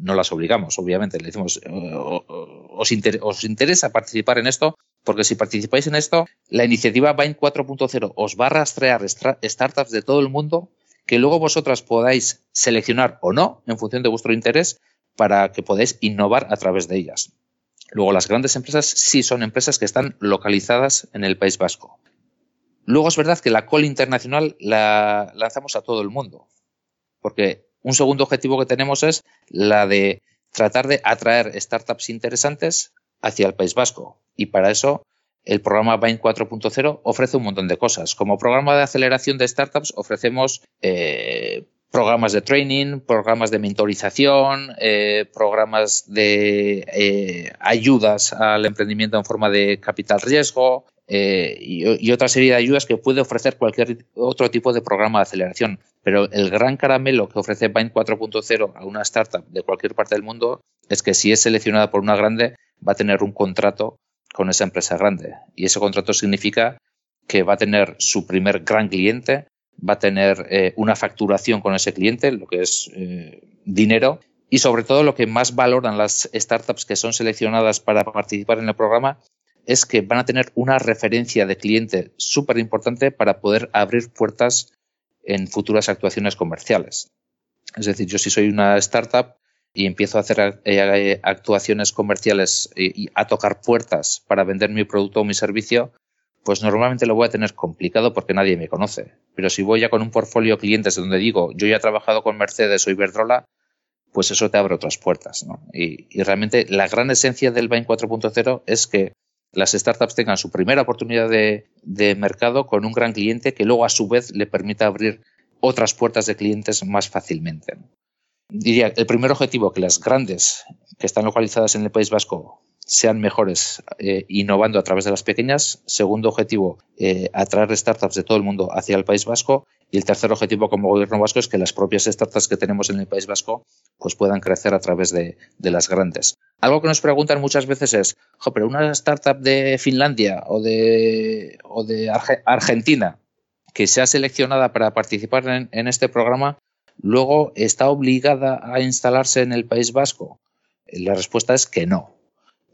no las obligamos, obviamente. Le decimos, os, os, interesa participar en esto, porque si participáis en esto, la iniciativa Bind 4.0 os va a rastrear startups de todo el mundo que luego vosotras podáis seleccionar o no en función de vuestro interés para que podáis innovar a través de ellas. Luego, las grandes empresas sí son empresas que están localizadas en el País Vasco. Luego es verdad que la call internacional la lanzamos a todo el mundo, porque un segundo objetivo que tenemos es la de tratar de atraer startups interesantes hacia el País Vasco. Y para eso el programa Bind 4.0 ofrece un montón de cosas. Como programa de aceleración de startups ofrecemos eh, programas de training, programas de mentorización, eh, programas de eh, ayudas al emprendimiento en forma de capital riesgo, y, otra serie de ayudas que puede ofrecer cualquier otro tipo de programa de aceleración. Pero el gran caramelo que ofrece Bind 4.0 a una startup de cualquier parte del mundo es que si es seleccionada por una grande, va a tener un contrato con esa empresa grande. Y ese contrato significa que va a tener su primer gran cliente, va a tener eh, una facturación con ese cliente, lo que es eh, dinero, y sobre todo lo que más valoran las startups que son seleccionadas para participar en el programa es que van a tener una referencia de cliente súper importante para poder abrir puertas en futuras actuaciones comerciales. Es decir, yo si soy una startup y empiezo a hacer eh, actuaciones comerciales y a tocar puertas para vender mi producto o mi servicio, pues normalmente lo voy a tener complicado porque nadie me conoce. Pero si voy ya con un portfolio de clientes donde digo, yo ya he trabajado con Mercedes o Iberdrola, pues eso te abre otras puertas. Y, realmente la gran esencia del Bain 4.0 es que las startups tengan su primera oportunidad de, mercado con un gran cliente que luego a su vez le permita abrir otras puertas de clientes más fácilmente. Diría, el primer objetivo, que las grandes que están localizadas en el País Vasco sean mejores eh, innovando a través de las pequeñas. Segundo objetivo, eh, atraer startups de todo el mundo hacia el País Vasco. Y el tercer objetivo como gobierno vasco es que las propias startups que tenemos en el País Vasco pues puedan crecer a través de, las grandes. Algo que nos preguntan muchas veces es, pero una startup de Finlandia o de, o de Argentina que sea seleccionada para participar en este programa, luego está obligada a instalarse en el País Vasco. La respuesta es que no.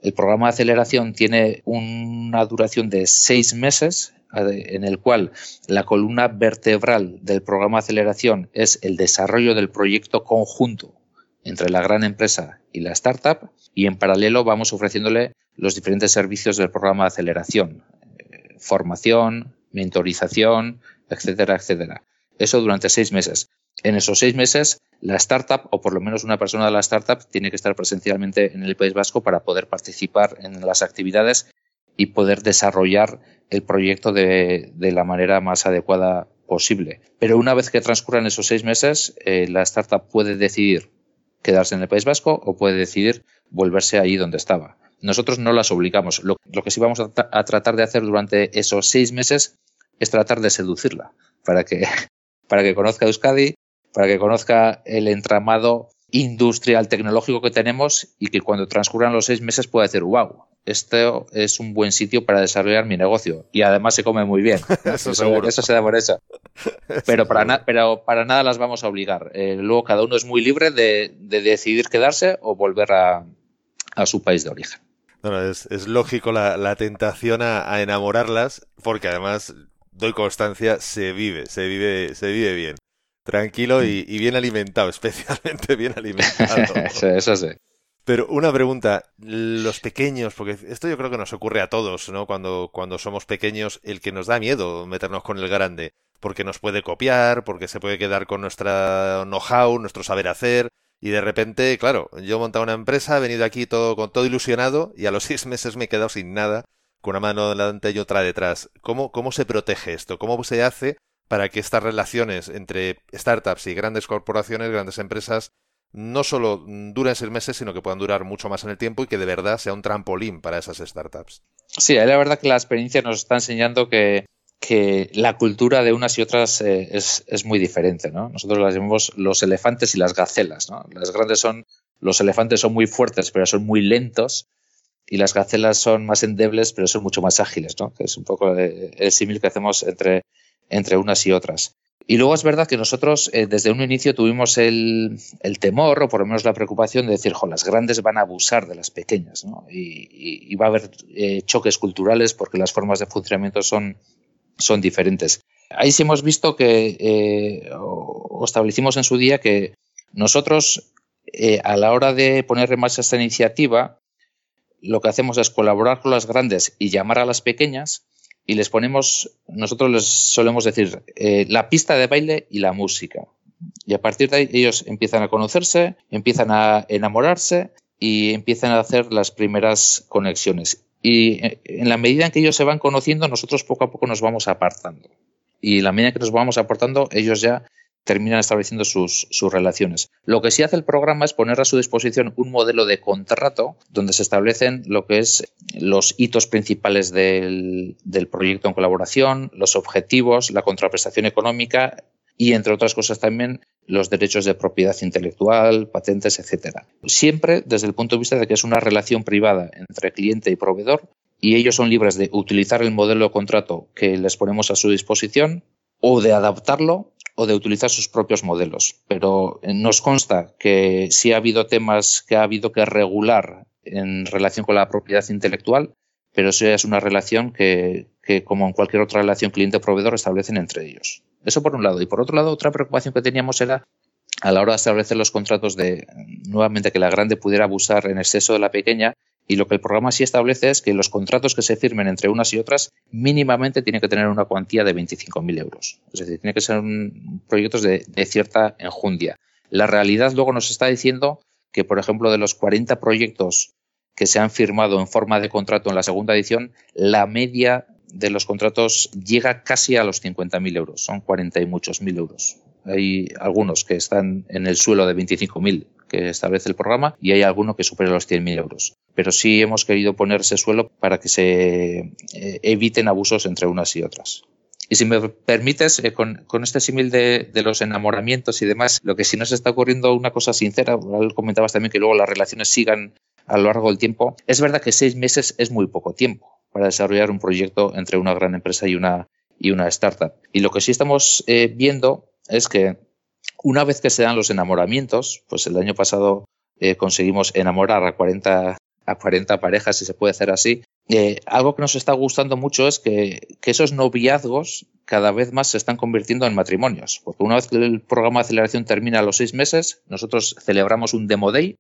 El programa de aceleración tiene una duración de seis meses, en el cual la columna vertebral del programa de aceleración es el desarrollo del proyecto conjunto entre la gran empresa y la startup y en paralelo vamos ofreciéndole los diferentes servicios del programa de aceleración, eh, formación, mentorización, etcétera, etcétera. Eso durante seis meses. En esos seis meses la startup, o por lo menos una persona de la startup, tiene que estar presencialmente en el País Vasco para poder participar en las actividades y poder desarrollar el proyecto de, la manera más adecuada posible. Pero una vez que transcurran esos seis meses, eh, la startup puede decidir quedarse en el País Vasco o puede decidir volverse ahí donde estaba. Nosotros no las obligamos. Lo, que sí vamos a, a, tratar de hacer durante esos seis meses es tratar de seducirla para que, para que conozca Euskadi, para que conozca el entramado industrial tecnológico que tenemos y que cuando transcurran los seis meses pueda decir, wow, esto es un buen sitio para desarrollar mi negocio y además se come muy bien.
eso, seguro.
eso se da por eso. Pero para, pero para nada las vamos a obligar. Eh, luego cada uno es muy libre de, decidir quedarse o volver a, su país de origen.
es, lógico la, tentación a, enamorarlas porque además doy constancia, se vive, se vive, se vive bien. Tranquilo y, bien alimentado, especialmente bien alimentado.
eso sí.
Pero una pregunta, los pequeños, porque esto yo creo que nos ocurre a todos, ¿no? Cuando, cuando somos pequeños, el que nos da miedo meternos con el grande, porque nos puede copiar, porque se puede quedar con nuestra know-how, nuestro saber hacer, y de repente, claro, yo he montado una empresa, he venido aquí todo, con todo ilusionado, y a los seis meses me he quedado sin nada, con una mano delante y otra detrás. ¿Cómo, cómo se protege esto? ¿Cómo se hace para que estas relaciones entre startups y grandes corporaciones, grandes empresas, no solo duren seis meses, sino que puedan durar mucho más en el tiempo y que de verdad sea un trampolín para esas startups.
Sí, la verdad que la experiencia nos está enseñando que, la cultura de unas y otras eh, es, muy diferente. ¿no? Nosotros las llamamos los elefantes y las gacelas. ¿no? Las grandes son, los elefantes son muy fuertes, pero son muy lentos. Y las gacelas son más endebles, pero son mucho más ágiles, ¿no? Es un poco el símil que hacemos entre, entre unas y otras. Y luego es verdad que nosotros eh, desde un inicio tuvimos el, temor o por lo menos la preocupación de decir, las grandes van a abusar de las pequeñas ¿no? y, va a haber eh, choques culturales porque las formas de funcionamiento son, son diferentes. Ahí sí hemos visto que, eh, o establecimos en su día que nosotros a la hora de poner en marcha esta iniciativa, lo que hacemos es colaborar con las grandes y llamar a las pequeñas y les ponemos, nosotros les solemos decir, eh, la pista de baile y la música. Y a partir de ahí ellos empiezan a conocerse, empiezan a enamorarse y empiezan a hacer las primeras conexiones. Y eh, en la medida en que ellos se van conociendo, nosotros poco a poco nos vamos apartando. Y en la medida en que nos vamos apartando, ellos ya terminan estableciendo sus, relaciones. Lo que sí hace el programa es poner a su disposición un modelo de contrato donde se establecen lo que es los hitos principales del, proyecto en colaboración, los objetivos, la contraprestación económica y, entre otras cosas, también los derechos de propiedad intelectual, patentes, etcétera. Siempre desde el punto de vista de que es una relación privada entre cliente y proveedor y ellos son libres de utilizar el modelo de contrato que les ponemos a su disposición o de adaptarlo o de utilizar sus propios modelos. Pero eh, nos consta que sí ha habido temas que ha habido que regular en relación con la propiedad intelectual, pero eso es una relación que, como en cualquier otra relación cliente-proveedor, establecen entre ellos. Eso por un lado. Y por otro lado, otra preocupación que teníamos era a la hora de establecer los contratos de nuevamente que la grande pudiera abusar en exceso de la pequeña, y lo que el programa sí establece es que los contratos que se firmen entre unas y otras mínimamente tienen que tener una cuantía de 25.000 euros. Es decir, tiene que ser un, proyectos de, cierta enjundia. La realidad luego nos está diciendo que, por ejemplo, de los 40 proyectos que se han firmado en forma de contrato en la segunda edición, la media de los contratos llega casi a los 50.000 euros. Son 40 y muchos mil euros. Hay algunos que están en el suelo de 25.000 que establece el programa y hay alguno que supera los 100.000 euros. Pero sí hemos querido poner ese suelo para que se eh, eviten abusos entre unas y otras. Y si me permites, eh, con, este símil de, los enamoramientos y demás, lo que sí nos está ocurriendo una cosa sincera, comentabas también que luego las relaciones sigan a lo largo del tiempo, es verdad que seis meses es muy poco tiempo para desarrollar un proyecto entre una gran empresa y una, y una startup. Y lo que sí estamos eh, viendo es que una vez que se dan los enamoramientos, pues el año pasado eh, conseguimos enamorar a 40, a 40 parejas, si se puede hacer así. Eh, algo que nos está gustando mucho es que, esos noviazgos cada vez más se están convirtiendo en matrimonios. Porque una vez que el programa de aceleración termina a los seis meses, nosotros celebramos un Demo Day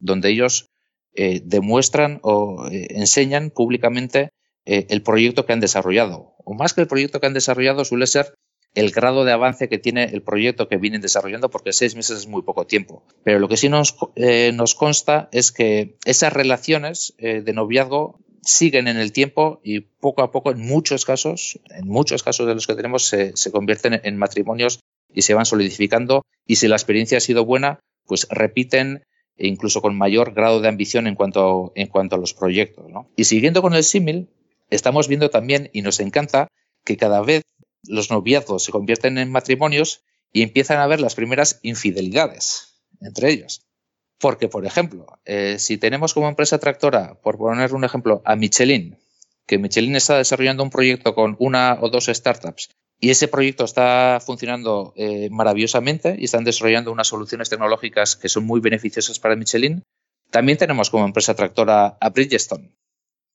donde ellos eh, demuestran o enseñan públicamente el proyecto que han desarrollado. O más que el proyecto que han desarrollado suele ser el grado de avance que tiene el proyecto que vienen desarrollando, porque seis meses es muy poco tiempo. Pero lo que sí nos, eh, consta es que esas relaciones eh, de noviazgo siguen en el tiempo y poco a poco, en muchos casos, en muchos casos de los que tenemos, se, convierten en matrimonios y se van solidificando. Y si la experiencia ha sido buena, pues repiten e incluso con mayor grado de ambición en cuanto, a los proyectos. Y siguiendo con el símil, estamos viendo también, y nos encanta, que cada vez los noviazgos se convierten en matrimonios y empiezan a haber las primeras infidelidades entre ellos. Porque, por ejemplo, eh, si tenemos como empresa tractora, por poner un ejemplo, a Michelin, que Michelin está desarrollando un proyecto con una o dos startups y ese proyecto está funcionando eh, maravillosamente y están desarrollando unas soluciones tecnológicas que son muy beneficiosas para Michelin, también tenemos como empresa tractora a Bridgestone,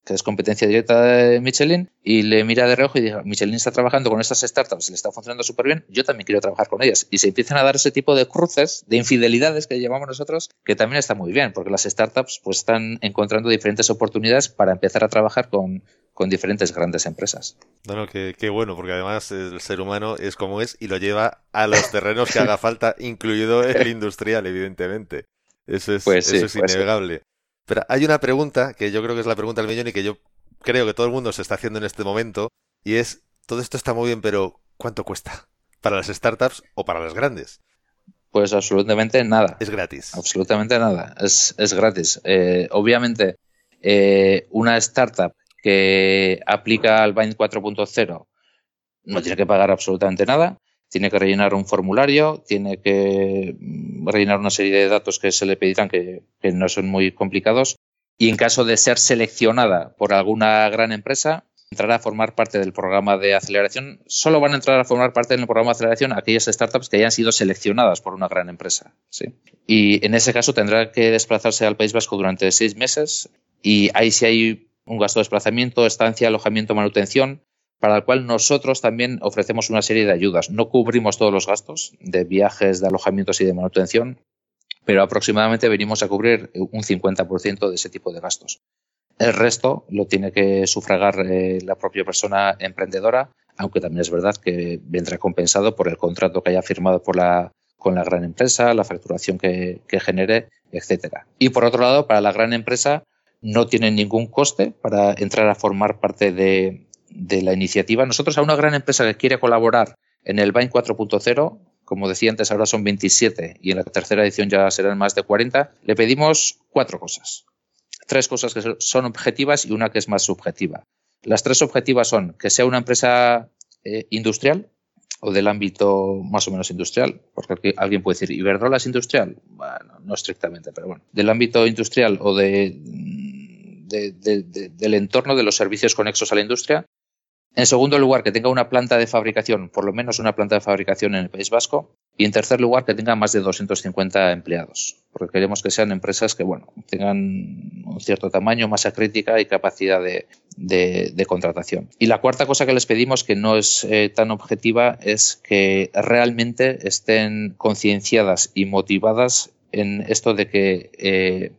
que es competencia directa de Michelin, y le mira de reojo y dice, Michelin está trabajando con estas startups y le está funcionando súper bien, yo también quiero trabajar con ellas. Y se empiezan a dar ese tipo de cruces, de infidelidades que llamamos nosotros, que también está muy bien, porque las startups pues están encontrando diferentes oportunidades para empezar a trabajar con, con diferentes grandes empresas.
Bueno, qué, qué bueno, porque además el ser humano es como es y lo lleva a los terrenos que haga falta, incluido el industrial, evidentemente. Eso es,
Pues sí,
eso es
pues sí.
Pero hay una pregunta que yo creo que es la pregunta del millón y que yo creo que todo el mundo se está haciendo en este momento y es, todo esto está muy bien, pero ¿cuánto cuesta? ¿Para las startups o para las grandes?
Pues absolutamente nada.
Es gratis.
Absolutamente nada. Es, es gratis. Eh, obviamente, eh, una startup que aplica al Bind 4.0 no tiene que pagar absolutamente nada. Tiene que rellenar un formulario, tiene que mm, rellenar una serie de datos que se le pedirán que, no son muy complicados. Y en caso de ser seleccionada por alguna gran empresa, entrará a formar parte del programa de aceleración. Solo van a entrar a formar parte del programa de aceleración aquellas startups que hayan sido seleccionadas por una gran empresa. ¿sí? Y en ese caso tendrá que desplazarse al País Vasco durante seis meses y ahí sí hay un gasto de desplazamiento, estancia, alojamiento, manutención, para el cual nosotros también ofrecemos una serie de ayudas. No cubrimos todos los gastos de viajes, de alojamientos y de manutención, pero aproximadamente venimos a cubrir un 50% de ese tipo de gastos. El resto lo tiene que sufragar eh, la propia persona emprendedora, aunque también es verdad que vendrá compensado por el contrato que haya firmado con la gran empresa, la facturación que, que genere, etcétera. Y por otro lado, para la gran empresa no tiene ningún coste para entrar a formar parte de, de la iniciativa. Nosotros a una gran empresa que quiere colaborar en el Bind 4.0, como decía antes, ahora son 27 y en la tercera edición ya serán más de 40, le pedimos cuatro cosas. Tres cosas que son objetivas y una que es más subjetiva. Las tres objetivas son que sea una empresa eh, industrial o del ámbito más o menos industrial, porque alguien puede decir, ¿Iberdrola es industrial? Bueno, no estrictamente, pero bueno, del ámbito industrial o de, del entorno de los servicios conexos a la industria, en segundo lugar, que tenga una planta de fabricación, por lo menos una planta de fabricación en el País Vasco. Y en tercer lugar, que tenga más de 250 empleados. Porque queremos que sean empresas que, bueno, tengan un cierto tamaño, masa crítica y capacidad de, de, de contratación. Y la cuarta cosa que les pedimos, que no es eh, tan objetiva, es que realmente estén concienciadas y motivadas en esto de que eh,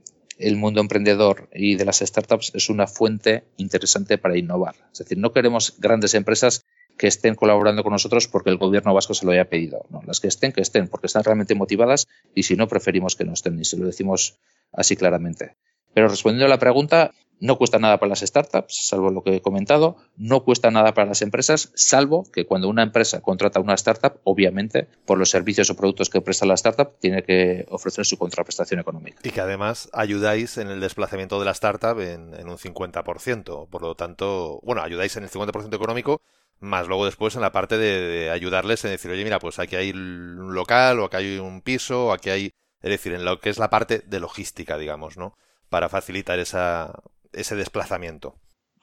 el mundo emprendedor y de las startups es una fuente interesante para innovar. Es decir, no queremos grandes empresas que estén colaborando con nosotros porque el gobierno vasco se lo haya pedido. No, las que estén, que estén, porque están realmente motivadas y si no, preferimos que no estén y se lo decimos así claramente. Pero respondiendo a la pregunta, no cuesta nada para las startups, salvo lo que he comentado, no cuesta nada para las empresas, salvo que cuando una empresa contrata una startup, obviamente, por los servicios o productos que presta la startup, tiene que ofrecer su contraprestación económica.
Y que además ayudáis en el desplazamiento de la startup en, un 50%. Por lo tanto, bueno, ayudáis en el 50% económico, más luego después en la parte de, de, ayudarles en decir, oye, mira, pues aquí hay un local, o aquí hay un piso, o aquí hay, es decir, en lo que es la parte de logística, digamos, ¿no? Para facilitar esa, ese desplazamiento.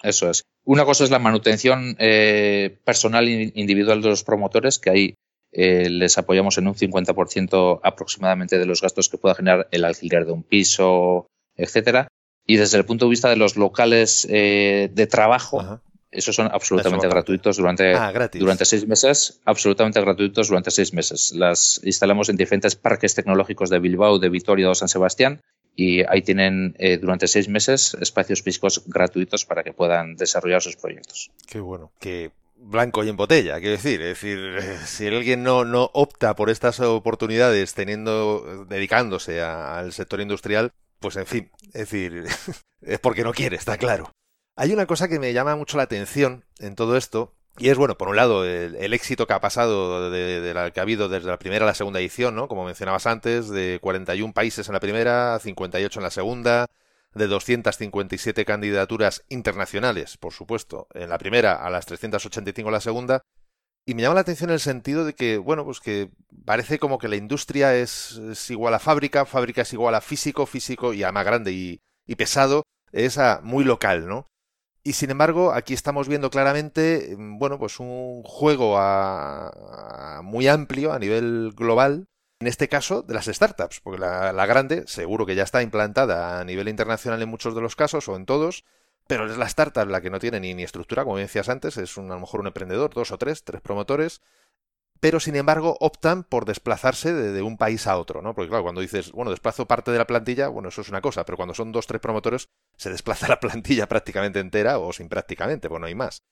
Eso es. Una cosa es la manutención eh, personal e individual de los promotores, que ahí eh, les apoyamos en un 50% aproximadamente de los gastos que pueda generar el alquiler de un piso, etcétera. Y desde el punto de vista de los locales eh, de trabajo, Ajá. esos son absolutamente gratuitos durante,
ah,
durante seis meses, absolutamente gratuitos durante seis meses. Las instalamos en diferentes parques tecnológicos de Bilbao, de Vitoria o San Sebastián y ahí tienen eh, durante seis meses espacios físicos gratuitos para que puedan desarrollar sus proyectos.
Qué bueno. Que blanco y en botella, quiero decir. Es decir, si alguien no, no opta por estas oportunidades teniendo, dedicándose al sector industrial, pues en fin, es decir, es porque no quiere, está claro. Hay una cosa que me llama mucho la atención en todo esto, y es, bueno, por un lado, el, éxito que ha pasado de, la que ha habido desde la primera a la segunda edición, ¿no? Como mencionabas antes, de 41 países en la primera, 58 en la segunda, de 257 candidaturas internacionales, por supuesto, en la primera a las 385 en la segunda. Y me llama la atención el sentido de que, bueno, pues que parece como que la industria es, igual a fábrica, fábrica es igual a físico, físico y a más grande y, y pesado es a muy local, ¿no? Y sin embargo, aquí estamos viendo claramente, bueno, pues un juego a muy amplio a nivel global en este caso de las startups, porque la, grande seguro que ya está implantada a nivel internacional en muchos de los casos o en todos, pero es la startup la que no tiene ni, ni estructura, como decías antes, es un, a lo mejor un emprendedor, dos o tres, tres promotores, pero sin embargo optan por desplazarse de, un país a otro, ¿no? Porque claro, cuando dices, bueno, desplazo parte de la plantilla, bueno, eso es una cosa, pero cuando son dos, tres promotores, se desplaza la plantilla prácticamente entera o sin prácticamente, pues no hay más.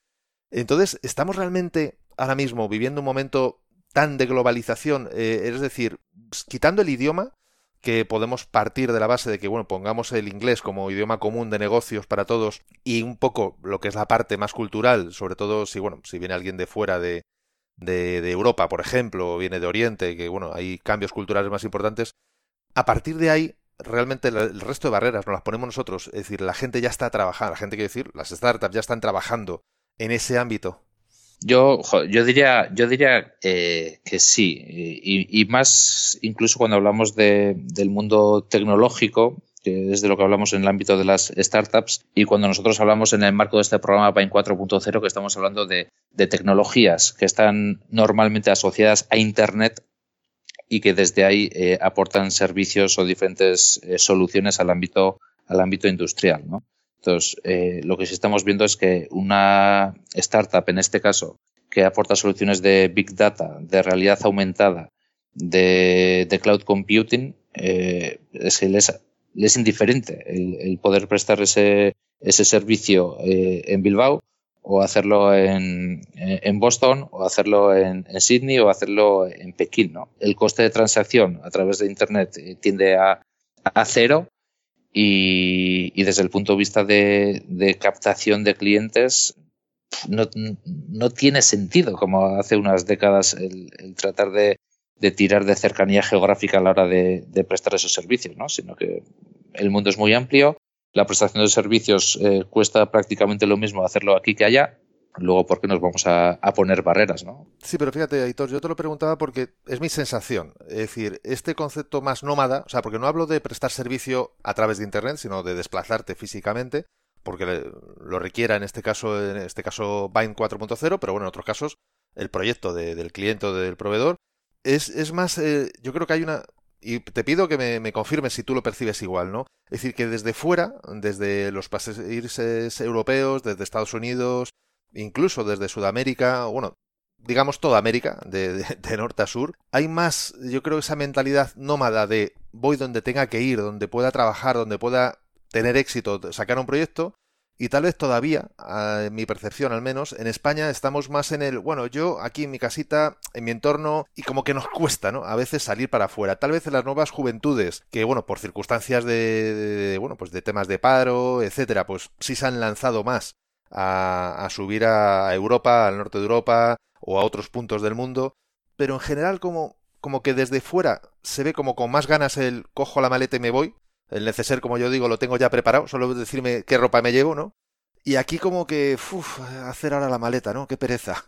Entonces, estamos realmente ahora mismo viviendo un momento tan de globalización, eh, es decir, quitando el idioma, que podemos partir de la base de que, bueno, pongamos el inglés como idioma común de negocios para todos y un poco lo que es la parte más cultural, sobre todo si, bueno, si viene alguien de fuera de, de, de Europa, por ejemplo, o viene de Oriente, que, bueno, hay cambios culturales más importantes, a partir de ahí realmente el resto de barreras nos las ponemos nosotros. Es decir, la gente ya está trabajando, la gente quiere decir, las startups ya están trabajando en ese ámbito.
Yo, yo diría, yo diría eh, que sí, y, más incluso cuando hablamos de, del mundo tecnológico, que es de lo que hablamos en el ámbito de las startups, y cuando nosotros hablamos en el marco de este programa Pain 4.0, que estamos hablando de, de, tecnologías que están normalmente asociadas a Internet y que desde ahí eh, aportan servicios o diferentes eh, soluciones al ámbito, al ámbito industrial, ¿no? Entonces, eh, lo que sí estamos viendo es que una startup, en este caso, que aporta soluciones de Big Data, de realidad aumentada, de, cloud computing, eh, es, es indiferente el, poder prestar ese, ese servicio eh, en Bilbao o hacerlo en, en Boston o hacerlo en, en, Sydney o hacerlo en Pekín. ¿no? El coste de transacción a través de Internet tiende a, a cero y, desde el punto de vista de, captación de clientes, no, no, tiene sentido, como hace unas décadas, el, tratar de, tirar de cercanía geográfica a la hora de, prestar esos servicios, ¿no? sino que el mundo es muy amplio, la prestación de servicios eh, cuesta prácticamente lo mismo hacerlo aquí que allá luego por qué nos vamos a, poner barreras, ¿no?
Sí, pero fíjate, Aitor, yo te lo preguntaba porque es mi sensación. Es decir, este concepto más nómada, o sea, porque no hablo de prestar servicio a través de Internet, sino de desplazarte físicamente, porque lo requiera en este caso, en este caso Bind 4.0, pero bueno, en otros casos, el proyecto del cliente o del proveedor, es, es más, eh, yo creo que hay una, y te pido que me, me, confirmes si tú lo percibes igual, ¿no? Es decir, que desde fuera, desde los países europeos, desde Estados Unidos, incluso desde Sudamérica, bueno, digamos toda América, de, norte a sur, hay más, yo creo, esa mentalidad nómada de voy donde tenga que ir, donde pueda trabajar, donde pueda tener éxito, sacar un proyecto, y tal vez todavía, en mi percepción al menos, en España estamos más en el, bueno, yo aquí en mi casita, en mi entorno, y como que nos cuesta, ¿no? A veces salir para afuera. Tal vez en las nuevas juventudes, que bueno, por circunstancias de bueno, pues de temas de paro, etcétera, pues sí se han lanzado más a, subir a Europa, al norte de Europa o a otros puntos del mundo, pero en general como, como que desde fuera se ve como con más ganas el cojo la maleta y me voy, el neceser como yo digo lo tengo ya preparado, solo decirme qué ropa me llevo, ¿no? Y aquí como que, uff, hacer ahora la maleta, ¿no? Qué pereza.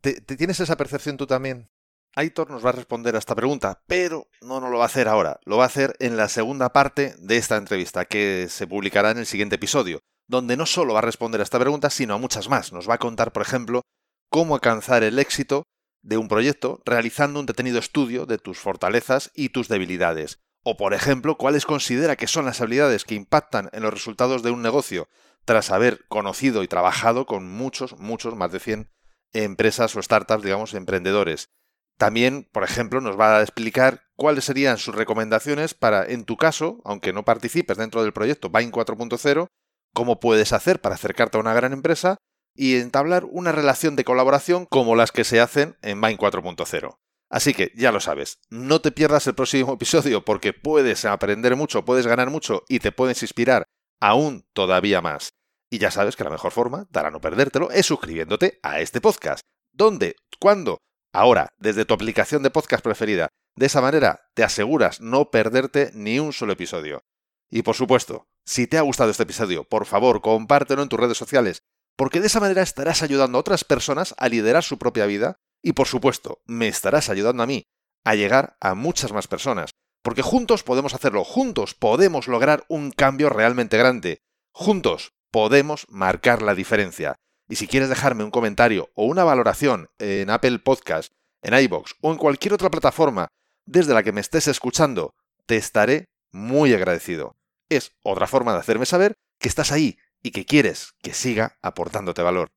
¿Te, tienes esa percepción tú también? Aitor nos va a responder a esta pregunta, pero no nos lo va a hacer ahora, lo va a hacer en la segunda parte de esta entrevista, que se publicará en el siguiente episodio donde no solo va a responder a esta pregunta, sino a muchas más. Nos va a contar, por ejemplo, cómo alcanzar el éxito de un proyecto realizando un detenido estudio de tus fortalezas y tus debilidades. O, por ejemplo, cuáles considera que son las habilidades que impactan en los resultados de un negocio, tras haber conocido y trabajado con muchos, muchos, más de 100 empresas o startups, digamos, emprendedores. También, por ejemplo, nos va a explicar cuáles serían sus recomendaciones para, en tu caso, aunque no participes dentro del proyecto Vine 4.0, cómo puedes hacer para acercarte a una gran empresa y entablar una relación de colaboración como las que se hacen en Vine 4.0. Así que ya lo sabes, no te pierdas el próximo episodio porque puedes aprender mucho, puedes ganar mucho y te puedes inspirar aún todavía más. Y ya sabes que la mejor forma para no perdértelo es suscribiéndote a este podcast. ¿Dónde? ¿Cuándo? Ahora, desde tu aplicación de podcast preferida. De esa manera te aseguras no perderte ni un solo episodio. Y por supuesto, si te ha gustado este episodio, por favor, compártelo en tus redes sociales, porque de esa manera estarás ayudando a otras personas a liderar su propia vida y por supuesto, me estarás ayudando a mí a llegar a muchas más personas, porque juntos podemos hacerlo, juntos podemos lograr un cambio realmente grande, juntos podemos marcar la diferencia. Y si quieres dejarme un comentario o una valoración en Apple Podcast, en iBox o en cualquier otra plataforma desde la que me estés escuchando, te estaré muy agradecido. Es otra forma de hacerme saber que estás ahí y que quieres que siga aportándote valor.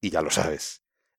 Y ya lo sabes.